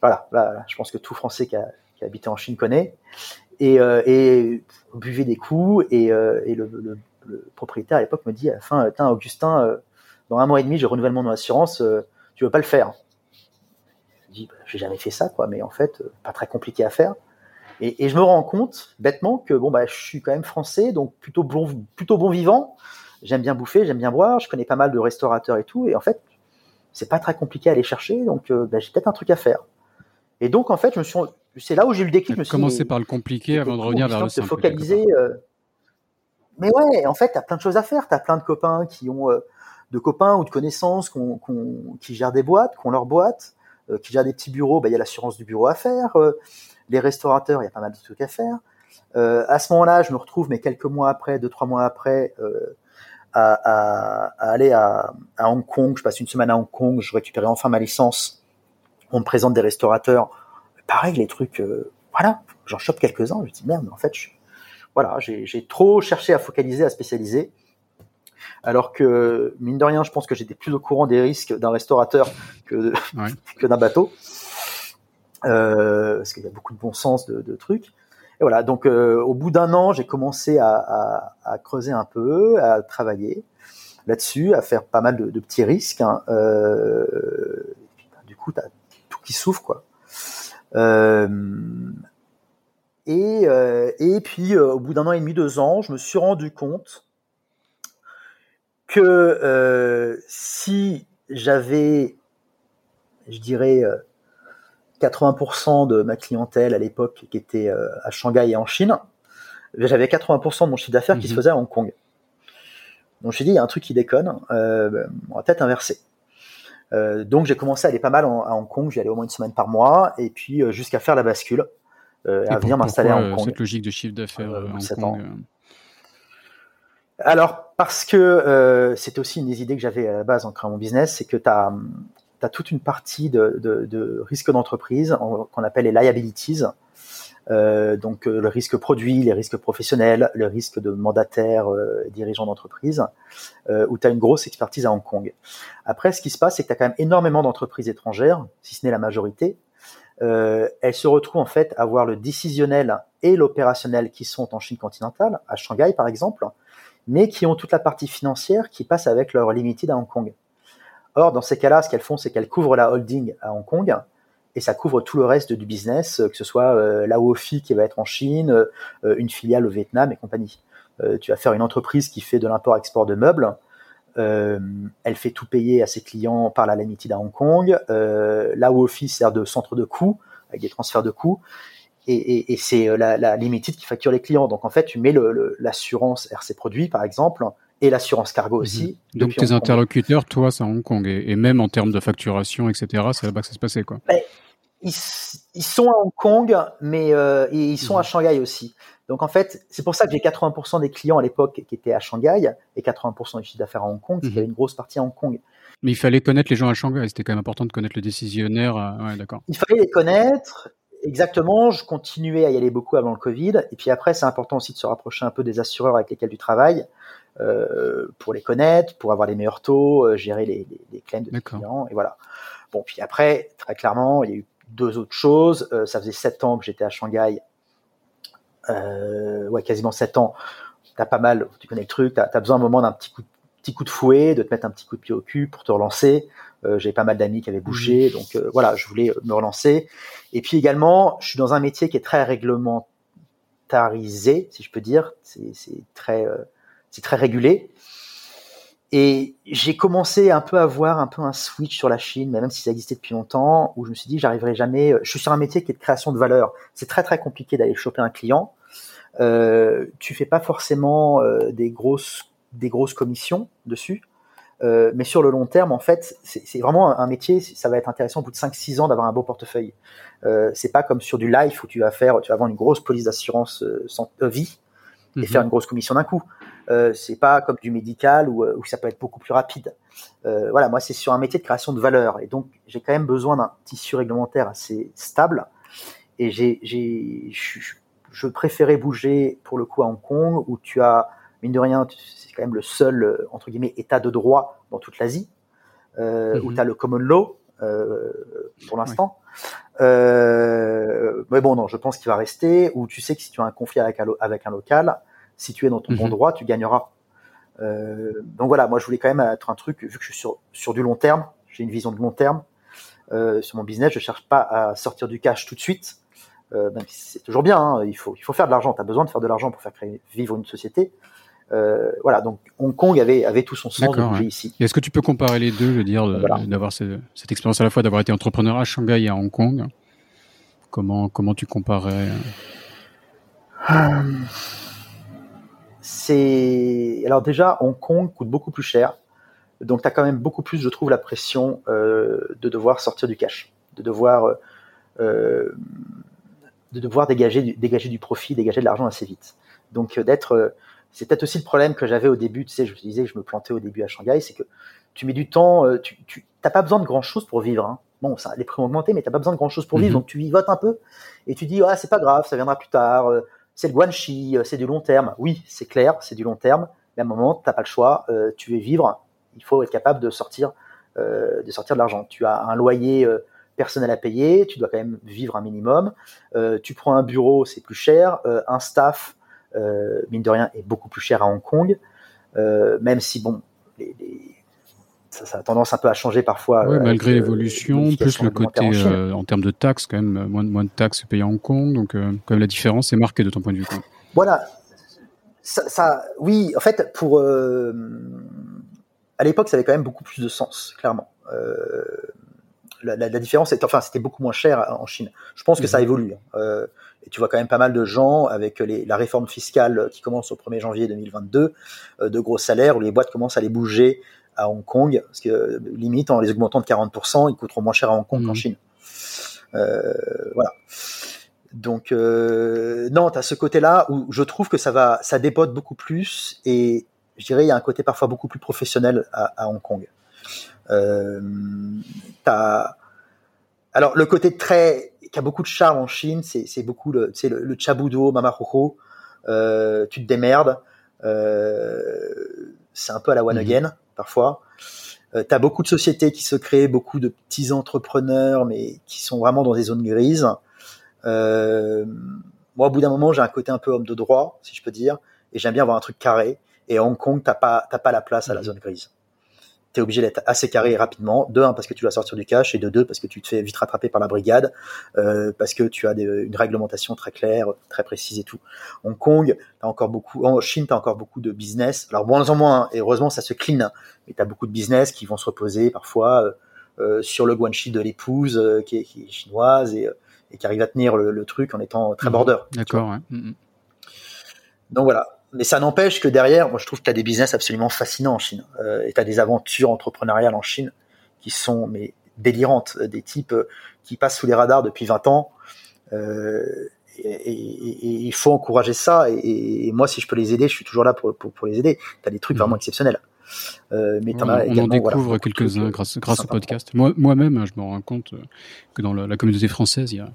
voilà, là, je pense que tout Français qui a, qui a habité en Chine connaît. Et, et on buvait des coups et, et le, le, le, propriétaire à l'époque me dit à la fin, Augustin, dans un mois et demi, j'ai renouvellement de mon assurance tu veux pas le faire Je dis, bah, j'ai jamais fait ça, quoi, mais en fait, euh, pas très compliqué à faire. Et, et, je me rends compte, bêtement, que bon, bah, je suis quand même français, donc plutôt bon, plutôt bon vivant. J'aime bien bouffer, j'aime bien boire, je connais pas mal de restaurateurs et tout, et en fait, c'est pas très compliqué à aller chercher, donc euh, bah, j'ai peut-être un truc à faire. Et donc, en fait, je me suis, c'est là où j'ai eu le déclic. Commencé par le compliqué avant de revenir vers le simple. Se focaliser. Euh... Mais ouais, en fait, t'as plein de choses à faire. T'as plein de copains qui ont euh, de copains ou de connaissances qui gèrent des boîtes, qui ont leur boîte, euh, qui gèrent des petits bureaux, bah, il y a l'assurance du bureau à faire. Euh, les restaurateurs, il y a pas mal de trucs à faire. Euh, à ce moment-là, je me retrouve, mais quelques mois après, deux trois mois après, à, aller à, Hong Kong. Je passe une semaine à Hong Kong. Je récupère enfin ma licence. On me présente des restaurateurs. Pareil, les trucs, voilà, j'en chope quelques-uns. Je me dis merde, mais en fait, voilà, j'ai trop cherché à focaliser, à spécialiser. Alors que, mine de rien, je pense que j'étais plus au courant des risques d'un restaurateur que, que d'un bateau. Euh, parce qu'il y a beaucoup de bon sens de, de trucs. Et voilà, donc euh, au bout d'un an, j'ai commencé à, à, à, creuser un peu, à travailler là-dessus, à faire pas mal de, de petits risques. Hein. Euh, du coup, t'as tout qui souffre, quoi. Et, et puis, au bout d'un an et demi, deux ans, je me suis rendu compte que si j'avais, je dirais, 80% de ma clientèle à l'époque qui était à Shanghai et en Chine, j'avais 80% de mon chiffre d'affaires qui se mhm. faisait à Hong Kong. Donc je me suis dit, il y a un truc qui déconne, euh, on va peut-être inverser. Euh, donc j'ai commencé à aller pas mal en, à Hong Kong, j'y allais au moins une semaine par mois, et puis euh, jusqu'à faire la bascule, euh, à venir m'installer à Hong Kong. Cette logique de chiffre d'affaires en Hong Kong. Alors parce que c'est aussi une des idées que j'avais à la base en créant mon business, c'est que tu as, toute une partie de, de, risques d'entreprise qu'on appelle les liabilities, euh, donc euh, le risque produit, les risques professionnels, le risque de mandataire, euh, dirigeant d'entreprise, euh, où tu as une grosse expertise à Hong Kong. Après, ce qui se passe, c'est que tu as quand même énormément d'entreprises étrangères, si ce n'est la majorité. Euh, elles se retrouvent en fait à avoir le décisionnel et l'opérationnel qui sont en Chine continentale, à Shanghai par exemple, mais qui ont toute la partie financière qui passe avec leur limited à Hong Kong. Or, dans ces cas-là, ce qu'elles font, c'est qu'elles couvrent la holding à Hong Kong, et ça couvre tout le reste du business, euh, que ce soit euh, la WOFI qui va être en Chine, euh, une filiale au Vietnam et compagnie. tu vas faire une entreprise qui fait de l'import-export de meubles. elle fait tout payer à ses clients par la Limited à Hong Kong. la WOFI sert de centre de coûts avec des transferts de coûts. Et, c'est la, la, Limited qui facture les clients. Donc en fait, tu mets l'assurance RC Produits, par exemple, et l'assurance cargo mhm. aussi. Donc tes interlocuteurs, toi, c'est à Hong Kong. Et, même en termes de facturation, etc., c'est là-bas que ça se passait. Quoi. Ben, ils, sont à Hong Kong, mais euh, ils sont à mhm. Shanghai aussi. Donc en fait, c'est pour ça que j'ai 80% des clients à l'époque qui étaient à Shanghai et 80% du chiffre d'affaires à Hong Kong, parce qu'il y avait mhm. une grosse partie à Hong Kong. Mais il fallait connaître les gens à Shanghai, c'était quand même important de connaître le décisionnaire. Euh, ouais, d'accord. Il fallait les connaître, exactement. Je continuais à y aller beaucoup avant le Covid. Et puis après, c'est important aussi de se rapprocher un peu des assureurs avec lesquels tu travailles. Euh, pour les connaître, pour avoir les meilleurs taux, euh, gérer les, les, les claims de tes clients, et voilà. Bon, puis après, très clairement, il y a eu deux autres choses. Euh, ça faisait sept ans que j'étais à Shanghai, euh, ouais, quasiment sept ans. T'as pas mal, tu connais le truc, t'as as besoin un moment d'un petit coup, petit coup de fouet, de te mettre un petit coup de pied au cul pour te relancer. Euh, J'avais pas mal d'amis qui avaient bougé, mmh. donc voilà, je voulais me relancer. Et puis également, je suis dans un métier qui est très réglementarisé, si je peux dire. C'est très c'est très régulé. Et j'ai commencé un peu à voir un peu un switch sur la Chine, même si ça existait depuis longtemps, où je me suis dit j'arriverai jamais. Je suis sur un métier qui est de création de valeur. C'est très très compliqué d'aller choper un client. Euh, tu fais pas forcément euh, des grosses des grosses commissions dessus, euh, mais sur le long terme, en fait, c'est vraiment un, métier. Ça va être intéressant au bout de 5-6 ans d'avoir un beau portefeuille. Euh, c'est pas comme sur du life où tu vas faire, tu vas avoir une grosse police d'assurance euh, vie et mhm. faire une grosse commission d'un coup. Euh, c'est pas comme du médical où, euh, où, ça peut être beaucoup plus rapide. Euh, voilà, moi c'est sur un métier de création de valeur et donc j'ai quand même besoin d'un tissu réglementaire assez stable. Et j'ai, je préférais bouger pour le coup à Hong Kong où tu as mine de rien, c'est quand même le seul euh, entre guillemets état de droit dans toute l'Asie euh, où mhm. tu as le common law euh, pour l'instant. Euh, mais bon, non, je pense qu'il va rester. Où tu sais que si tu as un conflit avec un, avec un local, si tu es dans ton bon mhm. droit, tu gagneras. Donc voilà, moi je voulais quand même être un truc, vu que je suis sur, sur du long terme, j'ai une vision de long terme sur mon business, je cherche pas à sortir du cash tout de suite. Euh, c'est toujours bien, hein, il, faut, il faut faire de l'argent, tu as besoin de faire de l'argent pour faire créer, vivre une société. Euh, voilà, donc Hong Kong avait, avait tout son sens de bouger ici. Est-ce que tu peux comparer les deux, je veux dire, d'avoir cette, cette, expérience à la fois d'avoir été entrepreneur à Shanghai et à Hong Kong? Comment, comment tu comparais euh, C'est alors déjà Hong Kong coûte beaucoup plus cher, donc tu as quand même beaucoup plus, je trouve, la pression euh, de devoir sortir du cash, de devoir euh, de devoir dégager dégager du profit, dégager de l'argent assez vite. Donc d'être c'est peut-être aussi le problème que j'avais au début. Tu sais, je disais que je me plantais au début à Shanghai, c'est que tu mets du temps, euh, tu, tu t'as pas besoin de grand chose pour vivre. Hein. Bon, ça, les prix ont augmenté, mais t'as pas besoin de grand chose pour vivre, mhm. donc tu vivotes un peu et tu dis ah c'est pas grave, ça viendra plus tard. Euh, c'est le guanxi, euh, c'est du long terme. Oui, c'est clair, c'est du long terme, mais à un moment t'as pas le choix. tu veux vivre, il faut être capable de sortir, de sortir de l'argent. Tu as un loyer personnel à payer, tu dois quand même vivre un minimum. tu prends un bureau, c'est plus cher. un staff mine de rien, est beaucoup plus cher à Hong Kong, euh, même si bon, les, ça, a tendance un peu à changer parfois. Ouais, malgré l'évolution, plus le côté en, termes de taxes, quand même, moins, moins de taxes payées à Hong Kong. Donc, quand même, la différence est marquée de ton point de vue. Voilà. Ça, ça, oui, en fait, pour à l'époque, ça avait quand même beaucoup plus de sens, clairement. Euh, la, la, différence, était, enfin, c'était beaucoup moins cher en Chine. Je pense que ça mhm. évolue. Hein. Euh, et tu vois quand même pas mal de gens avec les, la réforme fiscale qui commence au 1er janvier 2022, euh, de gros salaires où les boîtes commencent à les bouger à Hong Kong, parce que limite en les augmentant de 40%, ils coûteront moins cher à Hong Kong qu'en mhm. Chine. Euh, voilà. Donc euh, non, tu as ce côté-là où je trouve que ça va, ça dépote beaucoup plus et je dirais il y a un côté parfois beaucoup plus professionnel à, à Hong Kong. Euh, alors le côté très qui a beaucoup de charme en Chine, c'est beaucoup le, le, le chabudo, mamahoho, euh, tu te démerdes. Euh, c'est un peu à la one mhm. again parfois. Euh, tu as beaucoup de sociétés qui se créent, beaucoup de petits entrepreneurs, mais qui sont vraiment dans des zones grises. Euh, moi, au bout d'un moment, j'ai un côté un peu homme de droit, si je peux dire, et j'aime bien avoir un truc carré. Et à Hong Kong, t'as pas, t'as pas la place à la mhm. zone grise tu es obligé d'être assez carré rapidement. De un, parce que tu dois sortir du cash, et de deux, parce que tu te fais vite rattraper par la brigade, euh, parce que tu as une réglementation très claire, très précise et tout. Hong Kong, as encore beaucoup, en Chine, tu as encore beaucoup de business. Alors, moins en moins, et heureusement, ça se clean, mais tu as beaucoup de business qui vont se reposer parfois euh, euh sur le guanxi de l'épouse, euh, qui, est, chinoise, et, et, qui arrive à tenir le, truc en étant très mmh. border. D'accord, ouais. Mmh. Donc voilà, mais ça n'empêche que derrière, moi je trouve que tu as des business absolument fascinants en Chine. Euh, et tu as des aventures entrepreneuriales en Chine qui sont mais délirantes. Euh, des types euh, qui passent sous les radars depuis 20 ans. Euh, et, il faut encourager ça. Et, moi, si je peux les aider, je suis toujours là pour, pour, pour les aider. Tu as des trucs vraiment mhm. exceptionnels. Euh, mais on, as on en découvre quelques-uns grâce, grâce au podcast. Moi, moi-même, hein, je me rends compte que dans la, la communauté française, il y a,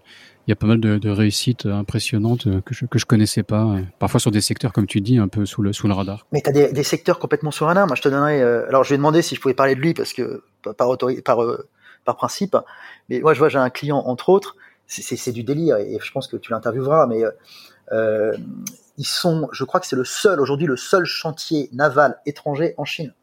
il y a pas mal de, de réussites impressionnantes que je que je connaissais pas. Parfois sur des secteurs, comme tu dis, un peu sous le sous le radar. Mais tu as des, des, secteurs complètement sur un radar. Moi, je te donnerais. Euh, alors, je vais demander si je pouvais parler de lui parce que par autorité, par euh, par principe. Mais moi, je vois, j'ai un client entre autres. C'est du délire et je pense que tu l'intervieweras. Mais euh, ils sont, je crois que c'est le seul aujourd'hui, le seul chantier naval étranger en Chine.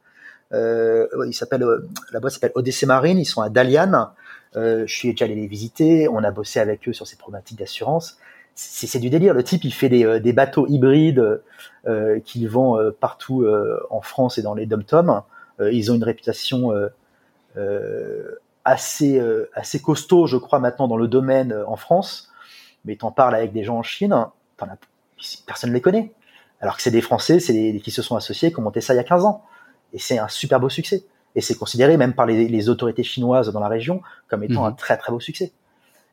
Euh, il s'appelle, la boîte s'appelle Odyssey Marine. Ils sont à Dalian. Euh, je suis déjà allé les visiter, on a bossé avec eux sur ces problématiques d'assurance. C'est du délire. Le type, il fait des, euh, des bateaux hybrides euh, qu'ils vend euh, partout euh, en France et dans les dom-toms. ils ont une réputation assez assez costaud, je crois, maintenant dans le domaine en France. Mais t'en parles avec des gens en Chine, as, personne ne les connaît. Alors que c'est des Français, c'est qui se sont associés, qui ont monté ça il y a 15 ans. Et c'est un super beau succès et c'est considéré même par les, autorités chinoises dans la région comme étant mhm. un très très beau succès.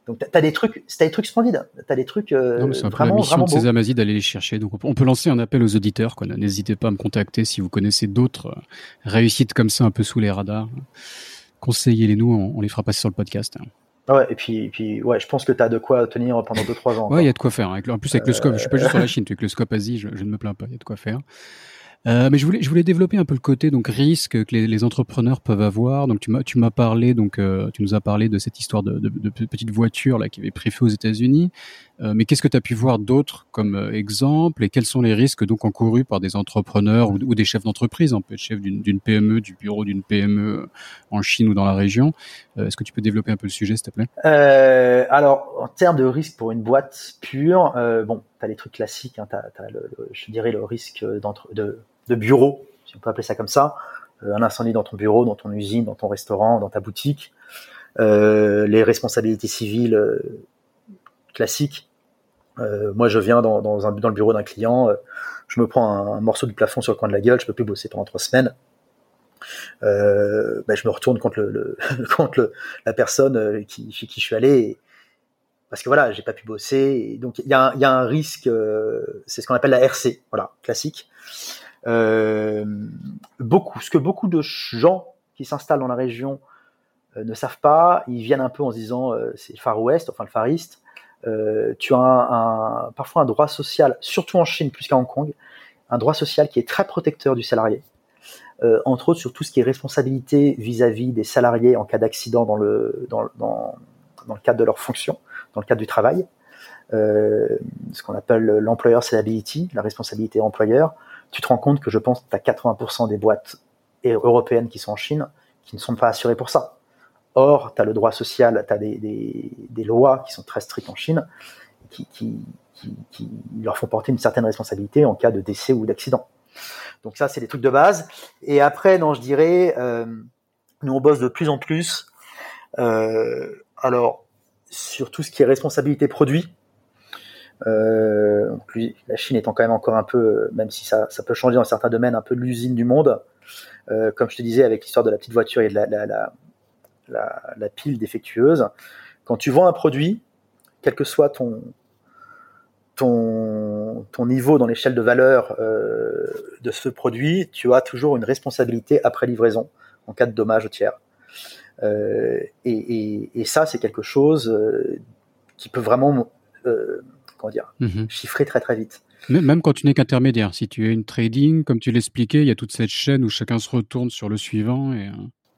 Donc tu as des trucs, as des trucs splendides, tu as des trucs euh, c'est un la mission de ces Amazi d'aller les chercher. Donc on peut lancer un appel aux auditeurs. N'hésitez pas à me contacter si vous connaissez d'autres euh, réussites comme ça un peu sous les radars. Conseillez-les nous, on, les fera passer sur le podcast. Ouais, et puis, puis ouais, je pense que tu as de quoi tenir pendant 2-3 ans. Ouais, il y a de quoi faire. En plus, avec le scope, je suis pas juste sur la Chine, avec le scope Asie, je, je ne me plains pas, il y a de quoi faire. Euh, mais je voulais, je voulais développer un peu le côté donc risque que les, les entrepreneurs peuvent avoir. Donc tu m'as, tu m'as parlé donc euh, tu nous as parlé de cette histoire de, de, de petite voiture là qui avait pris feu aux États-Unis. Euh, mais qu'est-ce que tu as pu voir d'autres comme euh, exemple? Et quels sont les risques donc encourus par des entrepreneurs ou, des chefs d'entreprise, on peut être chef d'une, PME, du bureau d'une PME en Chine ou dans la région. est-ce que tu peux développer un peu le sujet s'il te plaît? Alors en termes de risque pour une boîte pure, bon, tu as les trucs classiques. Hein, t'as le, je dirais le risque de de bureau, si on peut appeler ça comme ça, euh, un incendie dans ton bureau, dans ton usine, dans ton restaurant, dans ta boutique, euh, les responsabilités civiles euh, moi, je viens dans, dans, un, dans le bureau d'un client, je me prends un, morceau de plafond sur le coin de la gueule, je peux plus bosser pendant trois semaines. Ben, je me retourne contre, le, contre la personne chez qui je suis allé. parce que voilà, j'ai pas pu bosser. donc il y, a un risque, c'est ce qu'on appelle la RC, voilà, classique. Euh, beaucoup, ce que beaucoup de gens qui s'installent dans la région euh, ne savent pas, ils viennent un peu en se disant euh, c'est le Far West, enfin le Far East. Tu as parfois un droit social, surtout en Chine plus qu'à Hong Kong, un droit social qui est très protecteur du salarié. Euh, entre autres sur tout ce qui est responsabilité vis-à-vis des salariés en cas d'accident dans le, cadre de leur fonction, dans le cadre du travail, euh, ce qu'on appelle l'employer liability, la responsabilité employeur tu te rends compte que je pense que tu as 80% des boîtes européennes qui sont en Chine qui ne sont pas assurés pour ça. Or, tu as le droit social, tu as des, lois qui sont très strictes en Chine, qui, leur font porter une certaine responsabilité en cas de décès ou d'accident. Donc ça, c'est des trucs de base. Et après, non, je dirais, euh, nous on bosse de plus en plus. Euh, alors sur tout ce qui est responsabilité produit. Euh, la Chine étant quand même encore un peu, même si ça, peut changer dans certains domaines, un peu l'usine du monde. Comme je te disais avec l'histoire de la petite voiture et de la, la, pile défectueuse, quand tu vends un produit, quel que soit ton, ton, ton niveau dans l'échelle de valeur euh, de ce produit, tu as toujours une responsabilité après livraison en cas de dommage au tiers. Euh, et, et, et, ça, c'est quelque chose euh, qui peut vraiment, comment dire, mhm. chiffrer très très vite. Même quand tu n'es qu'intermédiaire, si tu es une trading, comme tu l'expliquais, il y a toute cette chaîne où chacun se retourne sur le suivant. Et,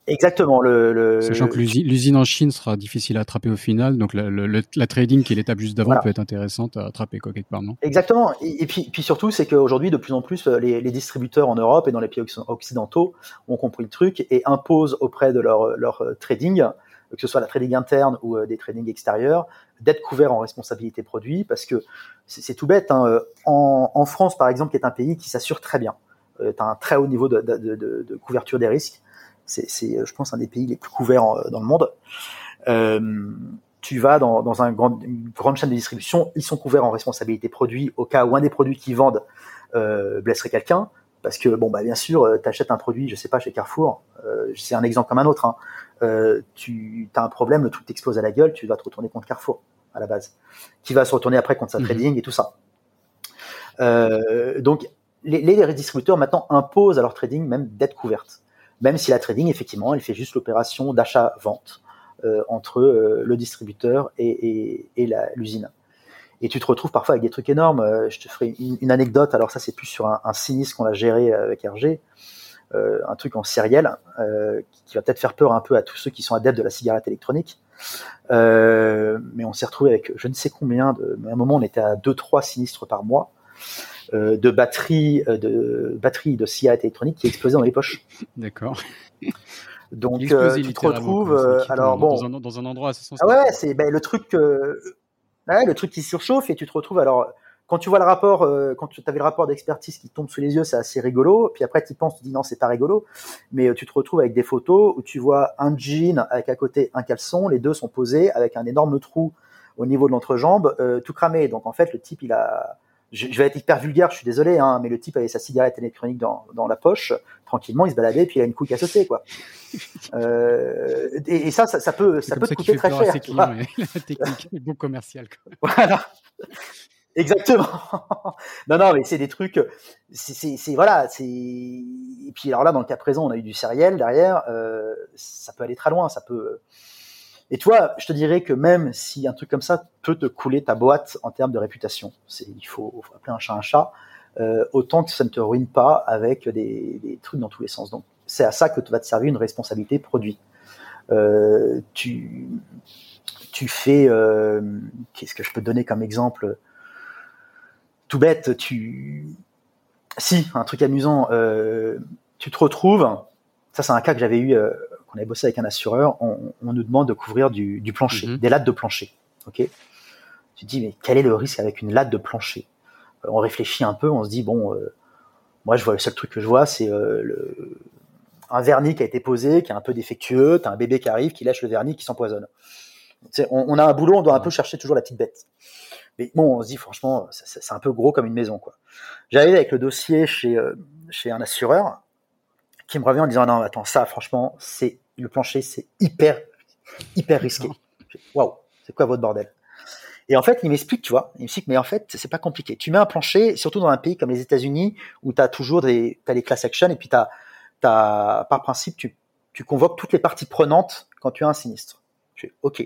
Exactement. Le, le Sachant que l'usine en Chine sera difficile à attraper au final, donc la, la trading qui est l'étape juste d'avant peut être intéressante à attraper quoi, quelque part, non? Exactement. Et, puis, puis surtout, c'est qu'aujourd'hui, de plus en plus, les, les, distributeurs en Europe et dans les pays occidentaux ont compris le truc et imposent auprès de leur, leur trading, que ce soit la trading interne ou euh, des trading extérieurs, d'être couverts en responsabilité produit, parce que c'est tout bête. Hein. En, en, France, par exemple, qui est un pays qui s'assure très bien, euh, tu as un très haut niveau de, de, de, de couverture des risques c'est, euh, je pense, un des pays les plus couverts euh, dans le monde. Euh, tu vas dans, dans un grand, une grande chaîne de distribution, ils sont couverts en responsabilité produit au cas où un des produits qu'ils vendent euh, blesserait quelqu'un. Parce que bon bah bien sûr, tu achètes un produit, je sais pas chez Carrefour, euh, c'est un exemple comme un autre. Hein. Euh, tu as un problème, le truc t'explose à la gueule, tu vas te retourner contre Carrefour à la base, qui va se retourner après contre sa mhm. trading et tout ça. Donc les, les distributeurs maintenant imposent à leur trading même d'être couvertes même si la trading, effectivement, elle fait juste l'opération d'achat-vente euh, entre euh, le distributeur et, l'usine. Et tu te retrouves parfois avec des trucs énormes. Euh, je te ferai une, anecdote. Alors ça, c'est plus sur un, sinistre qu'on a géré avec RG, un truc en sériel qui va peut-être faire peur un peu à tous ceux qui sont adeptes de la cigarette électronique. mais on s'est retrouvé avec je ne sais combien de. à un moment, on était à 2-3 sinistres par mois. Euh, de batteries euh, de batterie de cigarette électronique qui explosaient dans les poches. D'accord. Donc euh, tu te retrouves alors bon dans un, dans un endroit assez sensible. Ah ouais, c'est ben, le truc ouais, le truc qui surchauffe et tu te retrouves alors quand tu vois le rapport, quand tu avais le rapport d'expertise qui tombe sous les yeux, c'est assez rigolo. Puis après, tu penses, tu dis non, c'est pas rigolo. Mais tu te retrouves avec des photos où tu vois un jean avec à côté un caleçon, les deux sont posés avec un énorme trou au niveau de l'entrejambe, tout cramé. Donc en fait, le type, il a, je, vais être hyper vulgaire, je suis désolé, hein, mais le type avait sa cigarette électronique dans, dans la poche, tranquillement, il se baladait, puis il a une couille à sauter, quoi. Euh, et, ça, ça, ça, peut, ça peut te coûter très cher. la technique, est bon commercial. Quoi. Voilà. Exactement. non, non, mais c'est des trucs. C'est voilà. C'est et puis alors là, dans le cas présent, on a eu du sériel derrière. Euh, ça peut aller très loin. Ça peut. Et toi, je te dirais que même si un truc comme ça peut te couler ta boîte en termes de réputation, il faut, appeler un chat un chat, euh, autant que ça ne te ruine pas avec des, trucs dans tous les sens. Donc, c'est à ça que va te servir une responsabilité produit. Euh, tu, tu fais, euh, qu'est-ce que je peux te donner comme exemple? Tout bête, tu, si, un truc amusant, tu te retrouves, ça c'est un cas que j'avais eu on avait bossé avec un assureur, on, nous demande de couvrir du, plancher, mhm. des lattes de plancher. Ok? Tu te dis, mais quel est le risque avec une latte de plancher? Euh, On réfléchit un peu, on se dit, bon, euh, moi je vois le seul truc que je vois, c'est euh, un vernis qui a été posé, qui est un peu défectueux, tu as un bébé qui arrive, qui lâche le vernis, qui s'empoisonne. On, on, a un boulot, on doit un peu chercher toujours la petite bête. Mais bon, on se dit franchement, c'est un peu gros comme une maison, quoi. J'arrive avec le dossier chez, chez un assureur qui me revient en disant non, attends, ça, franchement, c'est le plancher, c'est hyper, hyper risqué. Waouh, c'est quoi votre bordel? Et en fait, il m'explique, tu vois, il m'explique, mais en fait, c'est pas compliqué. Tu mets un plancher, surtout dans un pays comme les États-Unis, où tu as toujours des, as les class action, et puis tu as, par principe, tu, tu convoques toutes les parties prenantes quand tu as un sinistre. Je fais, ok.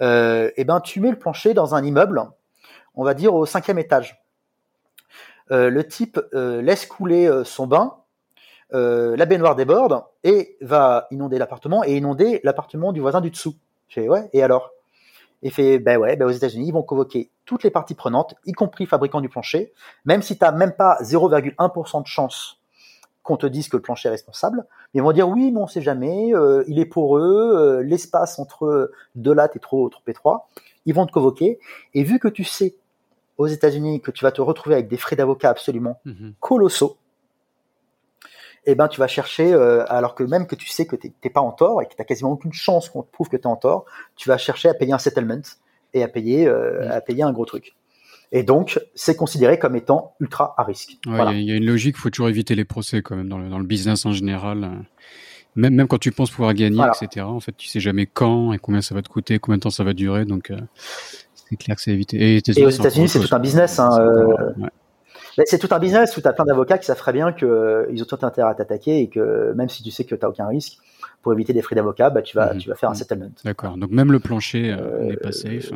Euh, et ben, tu mets le plancher dans un immeuble, on va dire au cinquième étage. Euh, le type euh, laisse couler euh, son bain, euh, la baignoire déborde et va inonder l'appartement et inonder l'appartement du voisin du dessous. Je fais ouais, et alors? Et fait ben ouais, ben aux États-Unis, ils vont convoquer toutes les parties prenantes, y compris fabricants du plancher, même si tu n'as même pas 0,1% de chance qu'on te dise que le plancher est responsable, mais ils vont dire oui, mais on sait jamais, euh, il est poreux, euh, l'espace entre deux lattes est trop, trop étroit. Ils vont te convoquer, et vu que tu sais aux États-Unis que tu vas te retrouver avec des frais d'avocat absolument Mhm. colossaux, eh ben tu vas chercher, euh, alors que même que tu sais que tu n'es pas en tort et que tu quasiment aucune chance qu'on te prouve que tu es en tort, tu vas chercher à payer un settlement et à payer, euh, à payer un gros truc. Et donc, c'est considéré comme étant ultra à risque. Ouais, il Voilà. y a- il y, a une logique, il faut toujours éviter les procès quand même dans le, dans le business en général. euh. Même, même quand tu penses pouvoir gagner, Voilà. etc. En fait, tu sais jamais quand et combien ça va te coûter, combien de temps ça va durer. Donc, euh, c'est clair que c'est évité. Et, Et aux États-Unis, c'est tout un business. Hein, Ouais. Mais c'est tout un business où tu as plein d'avocats qui savent très bien qu'ils ont tout intérêt à t'attaquer et que même si tu sais que tu n'as aucun risque, pour éviter des frais d'avocat, bah, tu, vas, Mhm. tu vas faire un Mhm. settlement. D'accord. Donc même le plancher euh, Euh, n'est pas safe.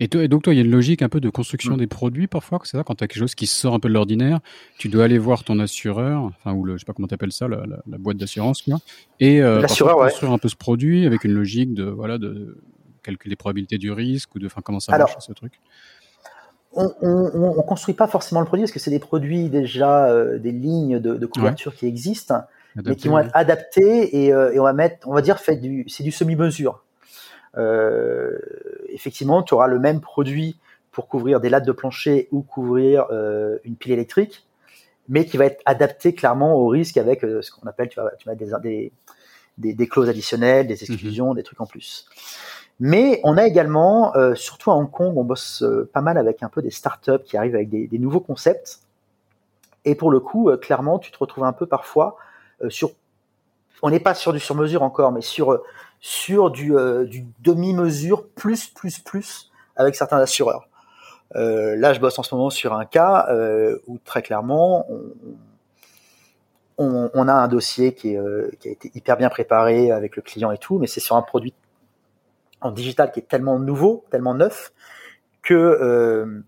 Et, toi, et donc toi, il y a une logique un peu de construction Mm. des produits parfois, c'est ça Quand tu as quelque chose qui sort un peu de l'ordinaire, tu dois aller voir ton assureur, enfin ou le, je sais pas comment t'appelles ça, la, la, la boîte d'assurance, quoi, et euh, L'assureur, parfois ouais. construire un peu ce produit avec une logique de voilà de calculer les probabilités du risque ou de, enfin comment ça Alors, marche ce truc. On, on, on- on construit pas forcément le produit parce que c'est des produits déjà, euh, des lignes de, de couverture qui existent, mais qui vont être adaptés et, euh, et on va mettre, on va dire, fait du, c'est du semi-mesure. Euh, effectivement, tu auras le même produit pour couvrir des lattes de plancher ou couvrir euh, une pile électrique, mais qui va être adapté clairement au risque avec euh, ce qu'on appelle, tu vas, tu vas des, des, des, des clauses additionnelles, des exclusions, des trucs en plus. Mais on a également, euh, surtout à Hong Kong, on bosse euh, pas mal avec un peu des startups qui arrivent avec des, nouveaux concepts. Et pour le coup, euh, clairement, tu te retrouves un peu parfois sur, on n'est pas sur du sur-mesure encore, mais sur sur du, demi-mesure plus plus plus avec certains assureurs. Là, je bosse en ce moment sur un cas où très clairement, on, on, a un dossier qui, qui a été hyper bien préparé avec le client et tout, mais c'est sur un produit en digital qui est tellement nouveau, tellement neuf, que euh,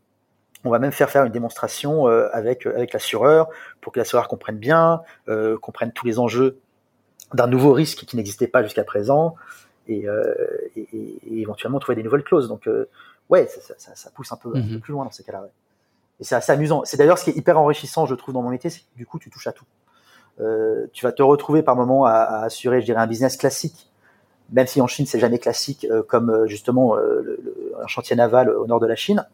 on va même faire faire une démonstration euh, avec avec l'assureur pour que l'assureur comprenne bien, euh, comprenne tous les enjeux d'un nouveau risque qui n'existait pas jusqu'à présent, et, euh, et, et éventuellement trouver des nouvelles clauses. Donc euh, ouais, ça, ça, ça, pousse un peu, un peu Mhm. plus loin dans ces cas-là. ouais. Et c'est assez amusant. C'est d'ailleurs ce qui est hyper enrichissant, je trouve, dans mon métier, c'est que du coup, tu touches à tout. Euh, tu vas te retrouver par moment à, à assurer, je dirais, un business classique, même si en Chine c'est jamais classique, euh, comme euh, justement euh, un chantier naval au nord de la Chine,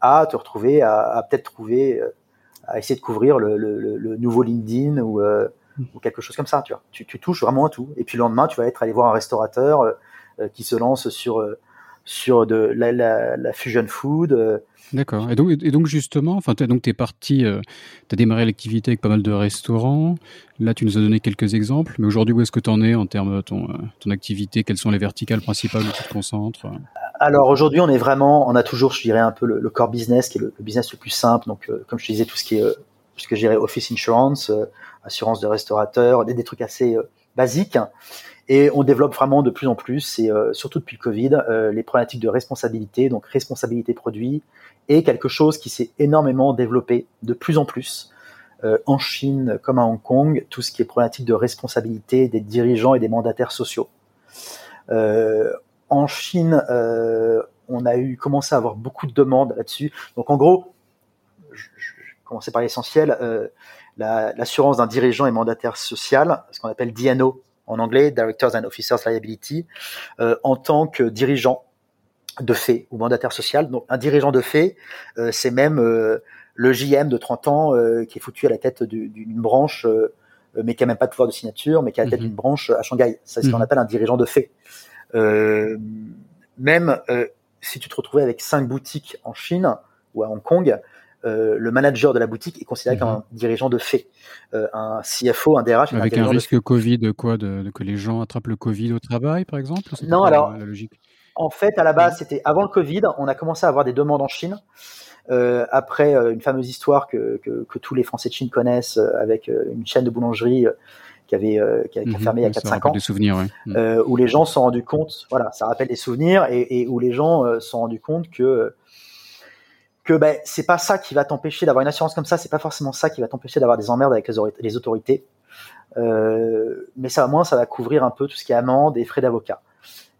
à te retrouver à, peut-être trouver, à essayer de couvrir le, nouveau LinkedIn ou, quelque chose comme ça. Tu tu, touches vraiment à tout. Et puis le lendemain, tu vas être allé voir un restaurateur qui se lance sur sur de la, la, la fusion food. euh, D'accord. Et donc, et donc justement, enfin, donc t'es parti, euh, t'as démarré l'activité avec pas mal de restaurants. Là, tu nous as donné quelques exemples. Mais aujourd'hui, où est-ce que tu en es en termes de ton, euh, ton activité? Quelles sont les verticales principales où tu te concentres? Alors aujourd'hui, on est vraiment, on a toujours, je dirais, un peu le, le core business qui est le, le business le plus simple. Donc, euh, comme je te disais, tout ce qui est, euh, tout ce que je dirais office insurance, assurance de restaurateur, des, des trucs assez basiques. Et on développe vraiment de plus en plus, et euh, surtout depuis le Covid, euh, les problématiques de responsabilité, donc responsabilité produit, est quelque chose qui s'est énormément développé de plus en plus euh, en Chine comme à Hong Kong, tout ce qui est problématique de responsabilité des dirigeants et des mandataires sociaux. En Chine, on a eu commencé à avoir beaucoup de demandes là-dessus. Donc en gros, je, je, commencer par l'essentiel, la- l'assurance d'un dirigeant et mandataire social, ce qu'on appelle DNO en anglais, Directors and Officers Liability, euh, en tant que dirigeant de fait ou mandataire social. Donc un dirigeant de fait, euh, c'est même euh, le JM de 30 ans euh, qui est foutu à la tête du- d'une branche, euh, mais qui a même pas de pouvoir de signature, mais qui a la tête Mhm. d'une branche à Shanghai. C'est ce qu'on Mhm. appelle un dirigeant de fait. Euh, même euh, si tu te retrouvais avec cinq boutiques en Chine ou à Hong Kong, euh, le manager de la boutique est considéré Mhm. comme un dirigeant de fait. Euh, un CFO, un DRH, Avec un de risque Covid, quoi de, de que les gens attrapent le Covid au travail, par exemple Non, alors, la, logique. En fait, à la base, c'était avant le Covid. On a commencé à avoir des demandes en Chine. Euh, après une fameuse histoire que, que, que tous les Français de Chine connaissent avec une chaîne de boulangerie qui avait qui a, qui a Mhm. fermé il y a Ça 4-5 rappelle ans, Des souvenirs, ouais. Mhm. où les gens se sont rendus compte, voilà, ça rappelle des souvenirs et, et où les gens se sont rendus compte que que ben c'est pas ça qui va t'empêcher d'avoir une assurance comme ça, c'est pas forcément ça qui va t'empêcher d'avoir des emmerdes avec les, autori- les autorités. Euh, mais ça, au moins, ça va couvrir un peu tout ce qui est amende et frais d'avocat.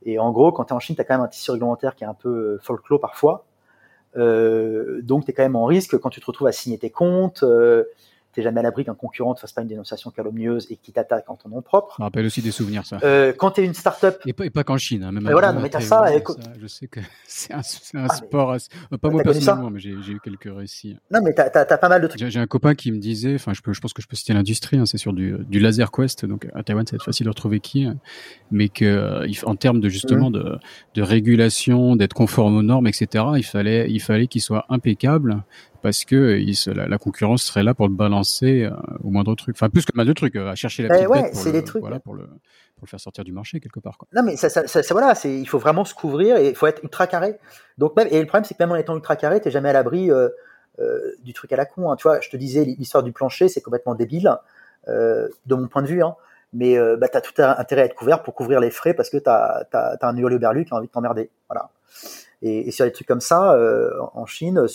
Et en gros, quand tu es en Chine, tu as quand même un tissu réglementaire qui est un peu euh, folklore parfois. Euh, donc, tu es quand même en risque quand tu te retrouves à signer tes comptes. T'es jamais à l'abri qu'un concurrent ne fasse pas une dénonciation calomnieuse et qui t'attaque en ton nom propre. Ça rappelle aussi des souvenirs, ça. Euh, quand tu es une start-up. Et pas, et pas qu'en Chine, hein, même Mais voilà, non, mais t'as ça, Je sais que c'est un, un Ah, sport. assez- Pas moi personnellement, mais j'ai eu quelques récits. Non, mais t'as as, pas mal de trucs. J'ai un copain qui me disait, enfin, je, peux, je pense que je peux citer l'industrie, hein, c'est sur du, du laser quest, donc à Taïwan, c'est facile de retrouver qui, hein, mais que euh, en termes de justement de, de régulation, d'être conforme aux normes, etc., il fallait, il fallait qu'il soit impeccable parce que il se- la, la concurrence serait là pour le balancer euh, au moindre truc. Enfin, plus que mal de trucs, euh, à chercher la Eh petite ouais, bête pour c'est le, des trucs. voilà, pour le, pour le faire sortir du marché quelque part. Quoi. Non, mais ça, ça, ça, voilà, c'est, il faut vraiment se couvrir et il faut être ultra carré. Donc même, et le problème, c'est que même en étant ultra carré, t'es jamais à l'abri euh, euh, du truc à la con. Hein. Tu vois, je te disais, l'histoire du plancher, c'est complètement débile, euh, de mon point de vue. Hein. Mais euh, bah, t'as tout intérêt à être couvert pour couvrir les frais parce que t'as, t'as, t'as un hurluberlu qui a envie de t'emmerder. Voilà. Et, sur des trucs comme ça, euh, en Chine,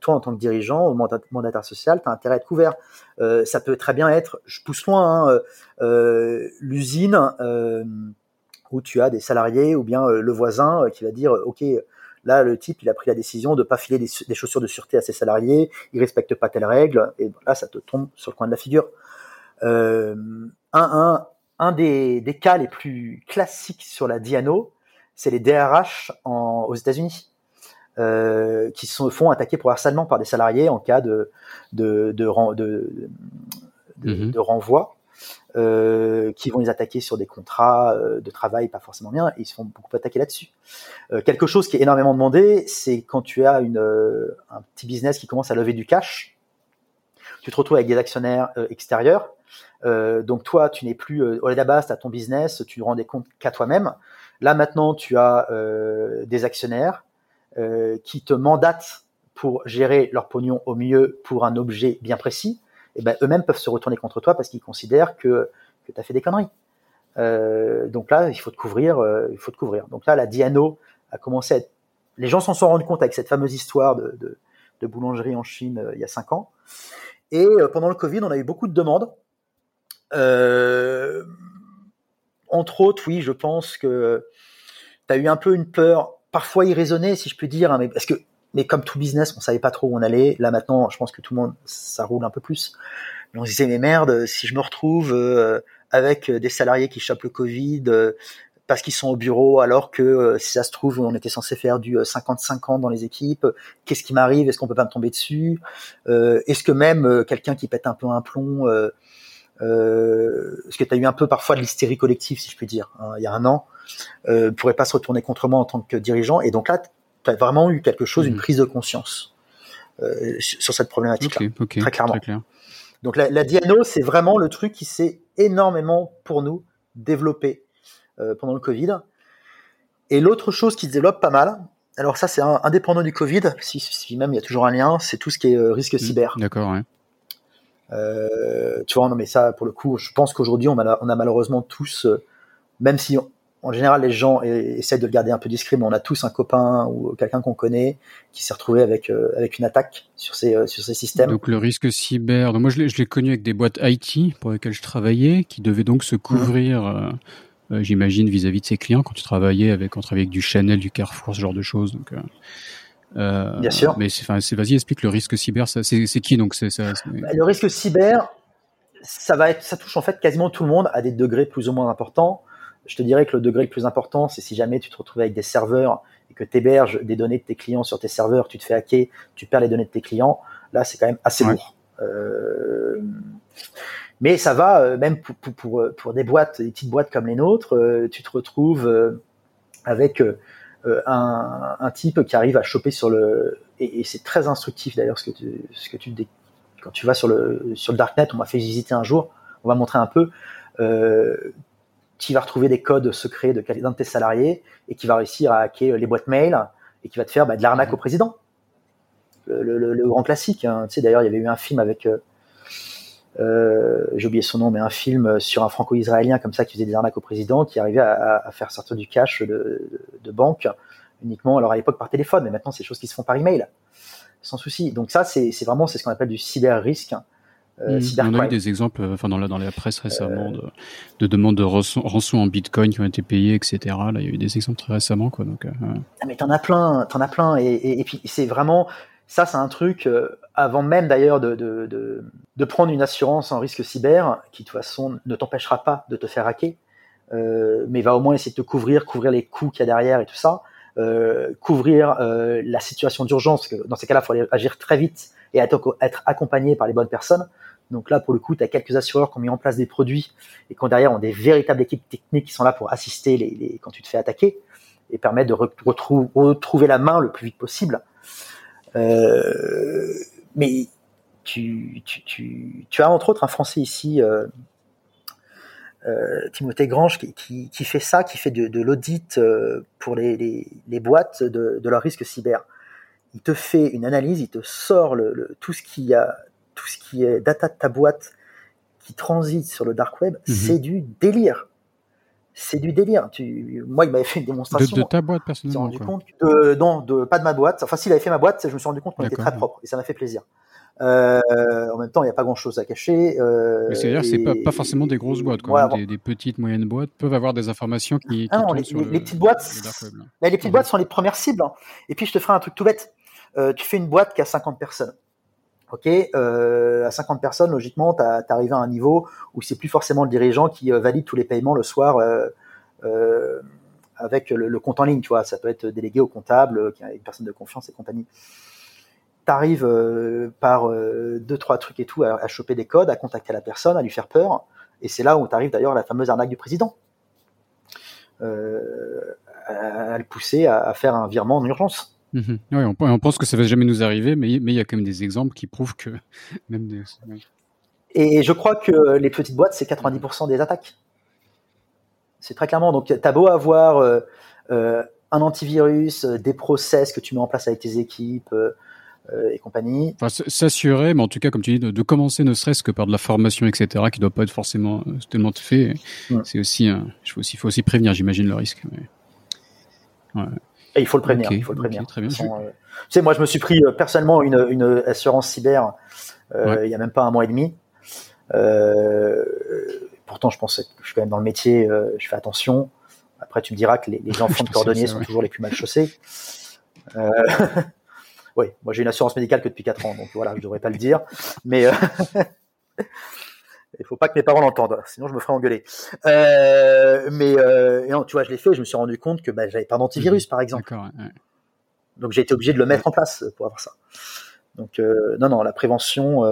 toi en tant que dirigeant mandat- mandataire social, t'as intérêt à être couvert. Euh, ça peut très bien être, je pousse loin, hein, euh, l'usine. Où tu as des salariés ou bien le voisin qui va dire ok là le type il a pris la décision de pas filer des, chaussures de sûreté à ses salariés il respecte pas telle règle et là ça te tombe sur le coin de la figure un, des cas les plus classiques sur la Diano c'est les DRH en, aux États-Unis euh, qui se font attaquer pour harcèlement par des salariés en cas de de, de, Mhm. de renvoi euh, qui vont les attaquer sur des contrats euh, de travail pas forcément bien, et ils se font beaucoup attaquer là-dessus. Euh, quelque chose qui est énormément demandé, c'est quand tu as une, un petit business qui commence à lever du cash, tu te retrouves avec des actionnaires extérieurs. Donc toi, tu n'es plus au base, tu as ton business, tu ne rends des comptes qu'à toi-même. Là maintenant, tu as euh, des actionnaires euh, qui te mandatent pour gérer leur pognon au mieux pour un objet bien précis et ben, eux-mêmes peuvent se retourner contre toi parce qu'ils considèrent que, que tu as fait des conneries. Euh, donc là, il faut te couvrir, il faut te couvrir. Donc là, la Diano a commencé à être... Les gens s'en sont rendus compte avec cette fameuse histoire de, de, de boulangerie en Chine il y a cinq ans. Et pendant le Covid, on a eu beaucoup de demandes. Euh, entre autres, oui, je pense que tu as eu un peu une peur, parfois irraisonnée, si je puis dire, hein, mais parce que mais comme tout business, on savait pas trop où on allait. Là maintenant, je pense que tout le monde, ça roule un peu plus. Mais on se disait, mais merde, si je me retrouve euh, avec des salariés qui chopent le Covid euh, parce qu'ils sont au bureau, alors que euh, si ça se trouve, on était censé faire du 50-50 dans les équipes, qu'est-ce qui m'arrive? Est-ce qu'on peut pas me tomber dessus? Euh, Est-ce que même euh, quelqu'un qui pète un peu un plomb euh, Est-ce que tu as eu un peu parfois de l'hystérie collective, si je puis dire, hein, il y a un an, euh, pourrait pas se retourner contre moi en tant que dirigeant. Et donc là, tu as vraiment eu quelque chose, une Mhm. prise de conscience euh, sur cette problématique-là. Très clairement. clair. Donc la, la Diano, c'est vraiment le truc qui s'est énormément pour nous développé euh, pendant le Covid. Et l'autre chose qui se développe pas mal, alors ça c'est indépendant du Covid, si, si même il y a toujours un lien, c'est tout ce qui est risque cyber. D'accord, ouais. Euh, tu vois, non mais ça pour le coup, je pense qu'aujourd'hui on, a- on a malheureusement tous, euh, même si on- en général les gens essaient de le garder un peu discret, mais on a tous un copain ou quelqu'un qu'on connaît qui s'est retrouvé avec euh, avec une attaque sur ces euh, sur ces systèmes. Donc le risque cyber, donc moi je l'ai, connu avec des boîtes IT pour lesquelles je travaillais, qui devaient donc se couvrir, euh, euh, j'imagine, vis-à-vis de ses clients quand tu travaillais avec, on travaillait avec du Chanel, du Carrefour, ce genre de choses. Donc, euh, Bien sûr. Mais vas-y, explique le risque cyber. C'est, qui donc c'est, ça, c'est- Bah, le risque cyber, ça va être, ça touche en fait quasiment tout le monde à des degrés plus ou moins importants. Je te dirais que le degré le plus important, c'est si jamais tu te retrouves avec des serveurs et que tu héberges des données de tes clients sur tes serveurs, tu te fais hacker, tu perds les données de tes clients. Là, c'est quand même assez Ouais. lourd. Euh, mais ça va, euh, même pour, pour, pour, pour des boîtes, des petites boîtes comme les nôtres, tu te retrouves avec un, un type qui arrive à choper sur le et, et c'est très instructif d'ailleurs ce que tu ce que tu quand tu vas sur le sur le darknet, on m'a fait visiter un jour, on va montrer un peu. Euh, qui va retrouver des codes secrets de d'un de tes salariés et qui va réussir à hacker les boîtes mail et qui va te faire bah, de l'arnaque au président. Le, le- le- le grand classique. hein. Tu sais, d'ailleurs, il y avait eu un film avec, euh, euh, j'ai oublié son nom, mais un film sur un franco-israélien comme ça qui faisait des arnaques au président, qui arrivait à, faire sortir du cash de, de, de banque uniquement, alors à l'époque par téléphone, mais maintenant c'est des choses qui se font par email, sans souci. Donc ça, c'est vraiment c'est ce qu'on appelle du cyber risque. Euh, Mmh. on a eu des exemples, euh, enfin dans la, dans la presse récemment, de, de demandes de rançon, rançon en bitcoin qui ont été payées, etc. Là, il y a eu des exemples très récemment, quoi. Donc, euh, Ah, mais t'en as plein, t'en as plein, et, et, et puis c'est vraiment, Ça, c'est un truc, avant même d'ailleurs de, de, prendre une assurance en risque cyber, qui de toute façon ne t'empêchera pas de te faire hacker, mais va au moins essayer de te couvrir, couvrir les coûts qu'il y a derrière et tout ça. Euh, couvrir euh, la situation d'urgence, parce que dans ces cas-là, il faut agir très vite et être, accompagné par les bonnes personnes. Donc là, pour le coup, tu as quelques assureurs qui ont mis en place des produits et qui derrière ont des véritables équipes techniques qui sont là pour assister les, les quand tu te fais attaquer et permettre de retrouver la main le plus vite possible. Euh, mais tu, tu, tu, tu, as entre autres un Français ici, euh, euh, Timothée Grange qui, qui, qui, fait ça, qui fait de, de l'audit euh, pour les, les, les boîtes de, de, leur risque cyber. Il te fait une analyse, il te sort le, le, tout ce qui a, tout ce qui est data de ta boîte qui transite sur le dark web, mhm. c'est du délire. C'est du délire. Tu, moi, il m'avait fait une démonstration. De, de ta boîte personnellement. rendu compte de, non, de pas de ma boîte. Enfin, s'il avait fait ma boîte, je me suis rendu compte qu'on était très propre et ça m'a fait plaisir. Euh, en même temps, il n'y a pas grand-chose à cacher. Euh, C'est-à-dire, c'est pas, pas forcément des grosses boîtes, quoi. Des, des, petites, moyennes boîtes peuvent avoir des informations qui. qui ah non, les, sur les, le, les, petites boîtes, les petites boîtes sont les premières cibles. Hein. Et puis, je te ferai un truc tout bête. Euh, tu fais une boîte qui a 50 personnes. Ok, euh, à 50 personnes, logiquement, tu arrivé à un niveau où c'est plus forcément le dirigeant qui euh, valide tous les paiements le soir euh, avec le, compte en ligne. Tu vois, ça peut être délégué au comptable, qui une personne de confiance et compagnie t'arrives euh, par deux trois trucs et tout à, choper des codes, à contacter la personne, à lui faire peur, et c'est là où t'arrives d'ailleurs à la fameuse arnaque du président, à, à, le pousser à, à, faire un virement en urgence. Mmh. Oui, on, on, pense que ça va jamais nous arriver, mais il y a quand même des exemples qui prouvent que même des... Et je crois que les petites boîtes, c'est 90% des attaques. C'est très clairement. Donc, t'as beau avoir euh, euh, un antivirus, des process que tu mets en place avec tes équipes, euh, et compagnie. Enfin, S'assurer, mais en tout cas, comme tu dis, de, de commencer ne serait-ce que par de la formation, etc., qui ne doit pas être forcément euh, tellement fait. Ouais. C'est aussi, euh, il faut aussi, faut aussi prévenir, j'imagine, le risque. Mais... Ouais. Et il faut le prévenir. Okay, il faut le prévenir. Okay, très bien. Façon, euh, tu sais, moi, je me suis pris euh, personnellement une, une assurance cyber euh, ouais. il y a même pas un mois et demi. Pourtant, je pense que je suis quand même dans le métier, je fais attention. Après, tu me diras que les, les enfants de cordonniers sont ouais. toujours les plus mal chaussés. Oui, moi j'ai une assurance médicale que depuis 4 ans, donc voilà, je devrais pas le dire, mais faut pas que mes parents l'entendent, sinon je me ferai engueuler. Euh, mais euh, non, tu vois, je l'ai fait, je me suis rendu compte que bah, j'avais pas d'antivirus, par exemple. Ouais. Donc j'ai été obligé de le mettre en place pour avoir ça. Donc euh, non, non, la prévention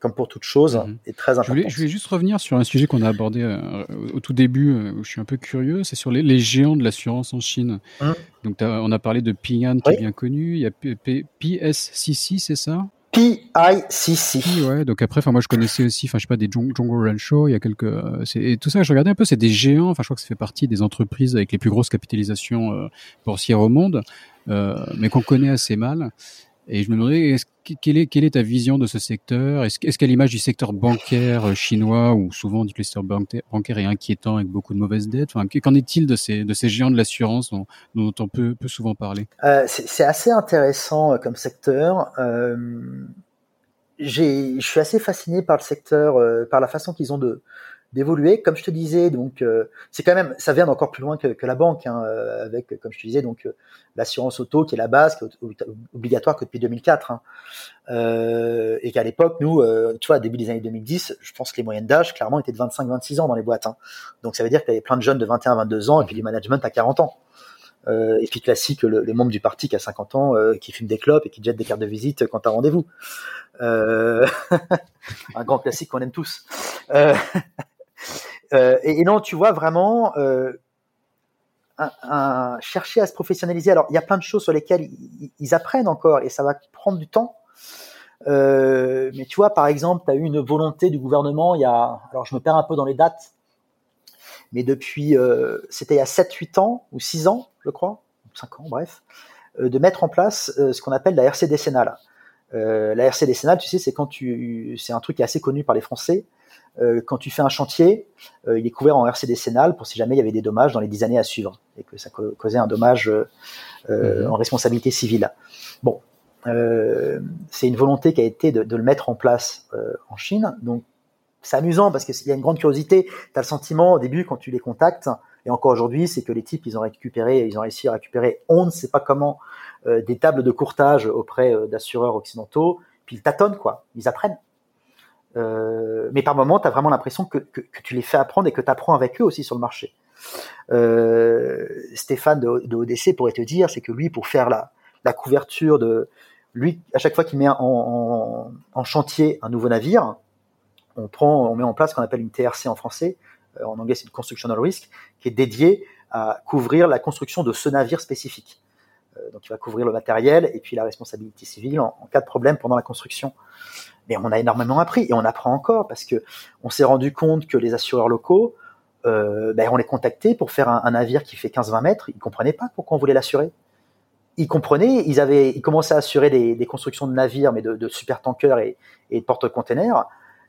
comme pour toute chose, mmh. est très importante. Je voulais, juste revenir sur un sujet qu'on a abordé euh, au tout début, euh, où je suis un peu curieux, c'est sur les, les, géants de l'assurance en Chine. Mmh. Donc, on a parlé de Ping An, qui oui. est bien connu. Il y a PSCC, c'est ça? PICC. Ouais, donc après, enfin moi je connaissais aussi, enfin je sais pas des Djongo Rancho, il y a quelques, euh, et tout ça, je regardais un peu, c'est des géants. Enfin je crois que ça fait partie des entreprises avec les plus grosses capitalisations euh, boursières au monde, euh, mais qu'on connaît assez mal. Et je me demandais, est quelle, est, quelle est ta vision de ce secteur? Est-ce est qu'à l'image du secteur bancaire euh, chinois, où souvent on dit que le secteur bancaire est inquiétant avec beaucoup de mauvaises dettes, qu'en est-il de ces, de ces géants de l'assurance dont, dont, on peut, peut souvent parler? Euh, C'est assez intéressant euh, comme secteur. Euh, je suis assez fasciné par le secteur, euh, par la façon qu'ils ont de, d'évoluer. Comme je te disais, donc euh, c'est quand même, ça vient d'encore plus loin que, que la banque, hein, euh, avec, comme je te disais, donc euh, l'assurance auto qui est la base, qui est obligatoire que depuis 2004, hein. euh, et qu'à l'époque, nous, euh, tu vois, début des années 2010, je pense que les moyennes d'âge, clairement, étaient de 25-26 ans dans les boîtes. Hein. Donc ça veut dire qu'il y avait plein de jeunes de 21-22 ans, et puis du management à 40 ans. Et puis classique, le, le, membre du parti qui a 50 ans, qui fume des clopes et qui jette des cartes de visite quand t'as rendez-vous. Un grand classique qu'on aime tous. Euh... Et, et, non, tu vois vraiment euh, chercher à se professionnaliser. Alors, il y a plein de choses sur lesquelles ils, apprennent encore et ça va prendre du temps. Euh, mais tu vois, par exemple, tu as eu une volonté du gouvernement, il y a, alors je me perds un peu dans les dates, mais depuis, c'était il y a 7-8 ans ou 6 ans, je crois, 5 ans, bref, de mettre en place ce qu'on appelle la RC décennale. La RC décennale, tu sais, c'est quand tu, c'est un truc qui est assez connu par les Français. Euh, quand tu fais un chantier, euh, il est couvert en RC décennale pour si jamais il y avait des dommages dans les 10 années à suivre et que ça causait un dommage mmh. en responsabilité civile. Bon, c'est une volonté qui a été de, de le mettre en place en Chine. Donc c'est amusant parce qu'il y a une grande curiosité. Tu as le sentiment au début quand tu les contactes, et encore aujourd'hui, c'est que les types, ils ont récupéré, ils ont réussi à récupérer, on ne sait pas comment, euh, des tables de courtage auprès euh, d'assureurs occidentaux, puis ils tâtonnent, quoi. Ils apprennent. Euh, mais par moment, tu as vraiment l'impression que, que, tu les fais apprendre et que tu apprends avec eux aussi sur le marché. Euh, Stéphane de, ODC pourrait te dire, c'est que lui, pour faire la, la couverture de... Lui, à chaque fois qu'il met en, en, en, chantier un nouveau navire, on prend, on met en place ce qu'on appelle une TRC en français, euh, en anglais c'est une constructional risk, qui est dédiée à couvrir la construction de ce navire spécifique. Euh, donc il va couvrir le matériel et puis la responsabilité civile en, en cas de problème pendant la construction. Mais on a énormément appris et on apprend encore parce que on s'est rendu compte que les assureurs locaux, euh, ben on les contactait pour faire un, un navire qui fait 15-20 mètres, ils comprenaient pas pourquoi on voulait l'assurer. Ils comprenaient, ils avaient, ils commençaient à assurer des, des constructions de navires, mais de, de super tankers et, et de porte-containers.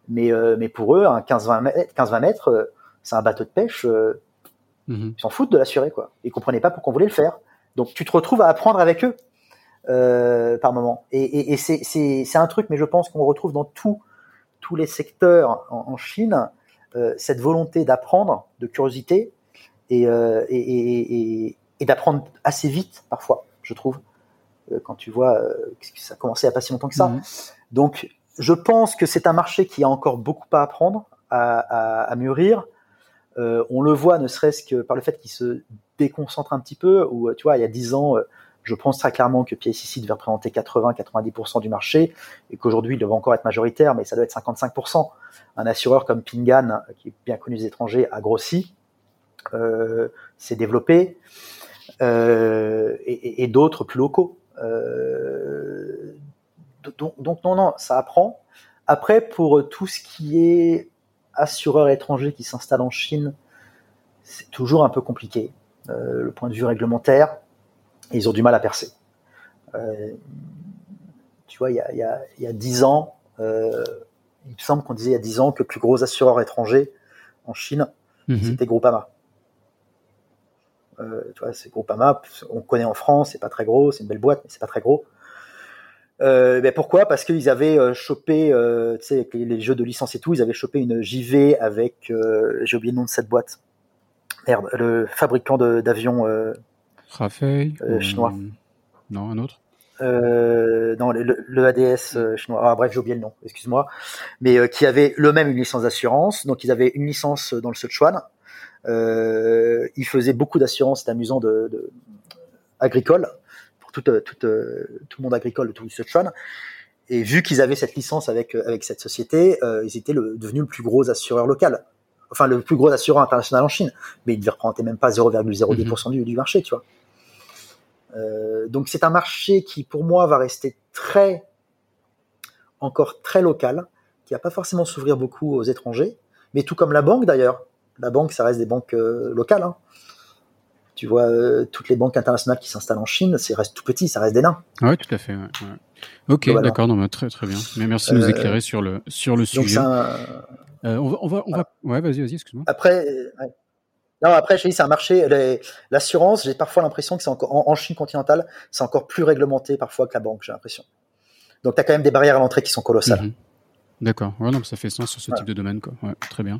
Mais, euh, mais pour eux, un 15-20 mètres, 15 mètres euh, c'est un bateau de pêche. Mmh. Ils s'en foutent de l'assurer, quoi. Ils comprenaient pas pourquoi on voulait le faire. Donc tu te retrouves à apprendre avec eux euh, par moment. Et, et, et c'est un truc, mais je pense qu'on retrouve dans tout, tous les secteurs en, en Chine euh, cette volonté d'apprendre, de curiosité et, euh, et, et d'apprendre assez vite parfois, je trouve. Quand tu vois que ça a commencé à pas si longtemps que ça. Mmh. Donc je pense que c'est un marché qui a encore beaucoup à apprendre, à, à, à mûrir. Euh, on le voit ne serait-ce que par le fait qu'il se déconcentre un petit peu, ou tu vois, il y a dix ans, je pense très clairement que PSIC devait représenter 80-90% du marché et qu'aujourd'hui il devait encore être majoritaire, mais ça doit être 55%. Un assureur comme Pingan, qui est bien connu des étrangers, a grossi, euh, s'est développé, euh, et, d'autres plus locaux. Euh, donc, non, non, ça apprend. Après, pour tout ce qui est assureur étranger qui s'installe en Chine, c'est toujours un peu compliqué. Euh, le point de vue réglementaire, ils ont du mal à percer. Euh, tu vois, il y a, y, a, y a 10 ans, euh, il me semble qu'on disait il y a 10 ans que le plus gros assureur étranger en Chine, mm -hmm. c'était Groupama. Tu vois, c'est Groupama, on connaît en France, c'est pas très gros, c'est une belle boîte, mais c'est pas très gros. Euh, ben pourquoi? Parce qu'ils avaient euh, chopé, euh, tu sais, avec les, les, jeux de licence et tout, ils avaient chopé une JV avec, euh, j'ai oublié le nom de cette boîte. Merde, le fabricant d'avions. Chinois. Non, un autre? Non, le, le ADS chinois. Ah, bref, j'ai oublié le nom. Excuse-moi. Mais qui avait le même une licence d'assurance. Donc, ils avaient une licence dans le Sichuan. Ils faisaient beaucoup d'assurance. C'était amusant de, de agricole pour tout, tout, tout le monde agricole tout le Sichuan. Et vu qu'ils avaient cette licence avec avec cette société, euh, ils étaient le, devenus le plus gros assureur local enfin le plus gros assureur international en Chine, mais il devait représenter même pas 0,02% mmh. du, du, marché, tu vois. Euh, donc c'est un marché qui pour moi va rester très encore très local, qui va pas forcément s'ouvrir beaucoup aux étrangers, mais tout comme la banque d'ailleurs. La banque, ça reste des banques euh, locales. Hein. Tu vois, euh, toutes les banques internationales qui s'installent en Chine, c'est reste tout petit, ça reste des nains. Oui, tout à fait. Ouais, ouais. Ok, voilà. d'accord, très très bien. Mais merci de nous éclairer sur le sur le sujet. Un... Euh, on va, on va, on va... Ouais, vas-y, vas-y, excuse-moi. Après, non, après, je dis, c'est un marché. L'assurance, j'ai parfois l'impression que c'est encore en, en, Chine continentale, c'est encore plus réglementé parfois que la banque. J'ai l'impression. Donc, tu as quand même des barrières à l'entrée qui sont colossales. Mm -hmm. D'accord. Ouais, ça fait sens sur ce type de domaine, quoi. Ouais, très bien.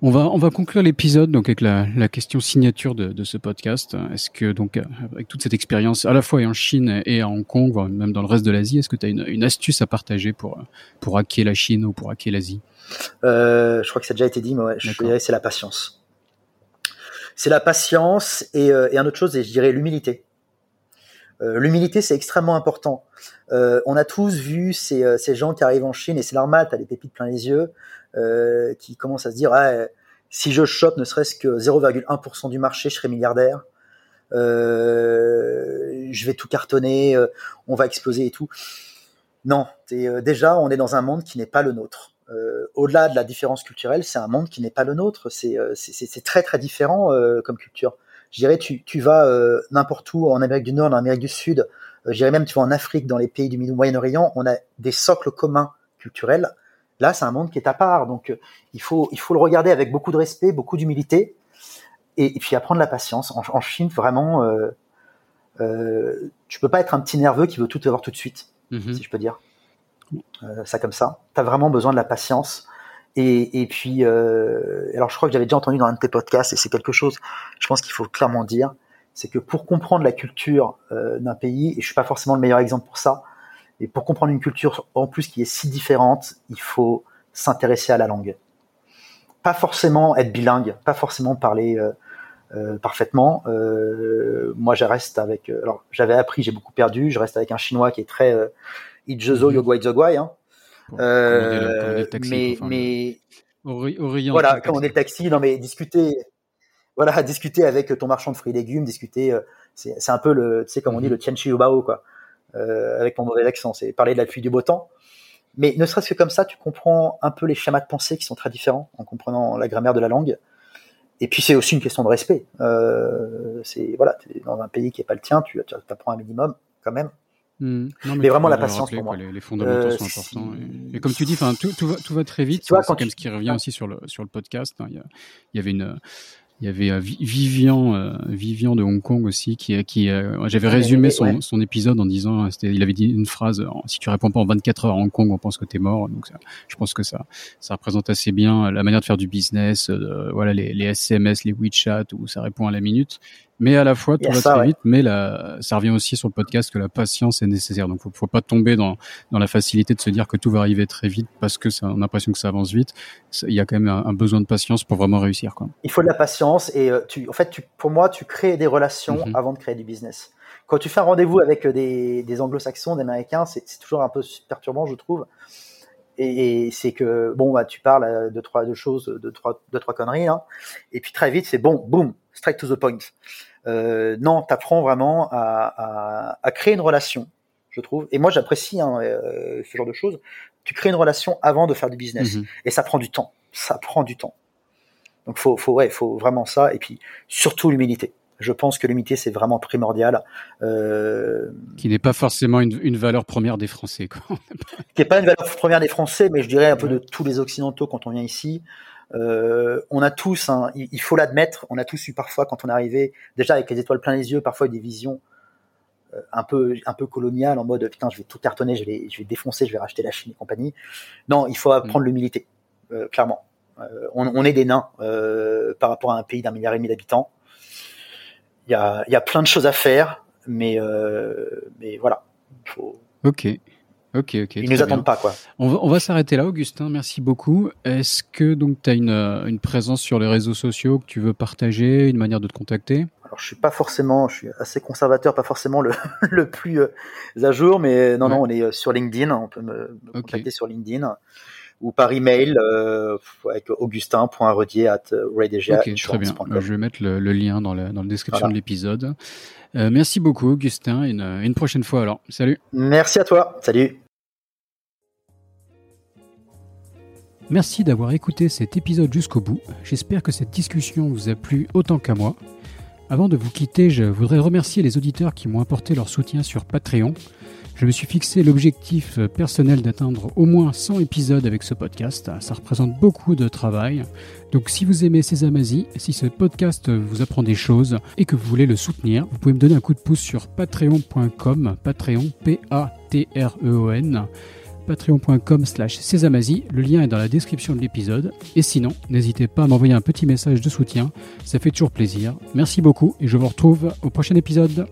On va, on va conclure l'épisode donc avec la, la question signature de, de ce podcast. Est-ce que donc avec toute cette expérience à la fois en Chine et à Hong Kong, voire même dans le reste de l'Asie, est-ce que tu as une, une, astuce à partager pour pour hacker la Chine ou pour hacker l'Asie? Euh, Je crois que ça a déjà été dit, mais ouais, je dirais c'est la patience. C'est la patience et, euh, et un autre chose, et je dirais l'humilité. Euh, L'humilité, c'est extrêmement important. Euh, on a tous vu ces, euh, ces, gens qui arrivent en Chine, et c'est normal, tu as des pépites plein les yeux, qui commencent à se dire, si je chope ne serait-ce que 0,1% du marché, je serai milliardaire. Je vais tout cartonner, on va exploser et tout. Non, déjà, on est dans un monde qui n'est pas le nôtre. Au-delà de la différence culturelle, c'est un monde qui n'est pas le nôtre. C'est très très différent comme culture je dirais tu, tu vas euh, n'importe où en Amérique du Nord, en Amérique du Sud, euh, je dirais même tu vas en Afrique, dans les pays du Moyen-Orient, on a des socles communs culturels. Là, c'est un monde qui est à part, donc euh, il faut il faut le regarder avec beaucoup de respect, beaucoup d'humilité, et, et, puis apprendre la patience. En, en Chine, vraiment, euh, tu peux pas être un petit nerveux qui veut tout avoir tout de suite, mm -hmm. si je peux dire ça comme ça. Tu as vraiment besoin de la patience Et, et puis, euh, alors je crois que j'avais déjà entendu dans un de tes podcasts, et c'est quelque chose, je pense qu'il faut clairement dire, c'est que pour comprendre la culture euh, d'un pays, et je suis pas forcément le meilleur exemple pour ça, mais pour comprendre une culture en plus qui est si différente, il faut s'intéresser à la langue. Pas forcément être bilingue, pas forcément parler euh, euh, parfaitement. Euh, moi, je reste avec. euh, alors, j'avais appris, j'ai beaucoup perdu. Je reste avec un chinois qui est très euh, Ijezo Mhm. Yogwai Zogwai. Hein. Pour Euh, taxi, mais enfin, Orient, voilà, quand on est le taxi, non mais discuter, voilà, discuter avec ton marchand de fruits et légumes, discuter, euh, c'est un peu le, tu sais comme on dit Mhm. le tianchi ubao quoi, euh, avec mon mauvais accent, c'est parler de la pluie du beau temps. Mais ne serait-ce que comme ça, tu comprends un peu les schémas de pensée qui sont très différents en comprenant la grammaire de la langue. Et puis c'est aussi une question de respect. Euh, c'est voilà, t'es dans un pays qui est pas le tien, tu, tu apprends un minimum quand même. Non, Mais vraiment la patience rappeler, pour quoi, moi. Les, les fondamentaux Euh, sont si- importants. Et, et comme tu dis, enfin, tout, tout, va, tout va très vite. C'est quand même tu- ce qui revient aussi sur le, sur le podcast. hein. Il, y a- il y avait une. Il y avait euh, Vi- Vivian, euh, Vivian de Hong Kong aussi, qui, qui euh, j'avais Ah, résumé son, ouais. son épisode en disant, c'était, il avait dit une phrase, si tu réponds pas en 24 heures à Hong Kong, on pense que t'es mort. Donc, ça, je pense que ça, ça représente assez bien la manière de faire du business, voilà, les, les SMS, les WeChat, où ça répond à la minute. Mais à la fois, tout va ça, très ouais. vite, mais la, ça revient aussi sur le podcast que la patience est nécessaire. Donc, faut, faut pas tomber dans, dans la facilité de se dire que tout va arriver très vite parce que ça, on a l'impression que ça avance vite. Il y a quand même un, un besoin de patience pour vraiment réussir, quoi. il faut de la patience et euh, tu, en fait, tu, pour moi, tu crées des relations Mhm. avant de créer du business. Quand tu fais un rendez-vous avec euh, des, des anglo-saxons, des américains, c'est toujours un peu perturbant, je trouve. Et, c'est que, bon, bah, tu parles euh, de trois de choses, de trois, de trois conneries, hein, et puis très vite, c'est bon, boom, straight to the point. Euh, non, t'apprends vraiment à, à, à créer une relation, je trouve. Et moi, j'apprécie hein, euh, ce genre de choses. Tu crées une relation avant de faire du business. Mhm. Et ça prend du temps. Ça prend du temps. Donc faut, faut, ouais, faut vraiment ça. Et puis surtout l'humilité. Je pense que l'humilité c'est vraiment primordial. Euh, Qui n'est pas forcément une, une valeur première des Français, quoi. qui est pas une valeur première des Français, mais je dirais un peu de tous les Occidentaux quand on vient ici. Euh, on a tous, hein, il, il faut l'admettre, on a tous eu parfois quand on est arrivé, déjà avec les étoiles plein les yeux, parfois des visions euh, un peu un peu coloniales en mode putain je vais tout cartonner, je vais je vais défoncer, je vais racheter la Chine et compagnie. Non, il faut apprendre l'humilité, euh, clairement. On, on est des nains par rapport à un pays d'un milliard et demi d'habitants. Il y a, il y a plein de choses à faire, mais mais voilà, faut, Ok. Ok, ok. ils très nous bien. attendent pas quoi. On va, on va s'arrêter là, Augustin. Merci beaucoup. Est-ce que donc tu as une, une présence sur les réseaux sociaux que tu veux partager, une manière de te contacter? Alors je suis pas forcément, je suis assez conservateur, pas forcément le, le plus euh, à jour, mais non, Ouais. non, on est euh, sur LinkedIn, on peut me, contacter sur LinkedIn ou par email euh, avec augustin.redier at Ok, très bien. Euh, Je vais mettre le, le lien dans la, dans la description Voilà. de l'épisode. Euh, merci beaucoup, Augustin. une prochaine fois alors. Salut. Merci à toi, salut. Merci d'avoir écouté cet épisode jusqu'au bout. J'espère que cette discussion vous a plu autant qu'à moi. Avant de vous quitter, je voudrais remercier les auditeurs qui m'ont apporté leur soutien sur Patreon. Je me suis fixé l'objectif euh, personnel d'atteindre au moins 100 épisodes avec ce podcast. Ça représente beaucoup de travail. Donc si vous aimez Asie, si ce podcast vous apprend des choses et que vous voulez le soutenir, vous pouvez me donner un coup de pouce sur patreon.com, patreon, P-A-T-R-E-O-N, patreon.com slash sésamazie. Le lien est dans la description de l'épisode. Et sinon, n'hésitez pas à m'envoyer un petit message de soutien. Ça fait toujours plaisir. Merci beaucoup et je vous retrouve au prochain épisode.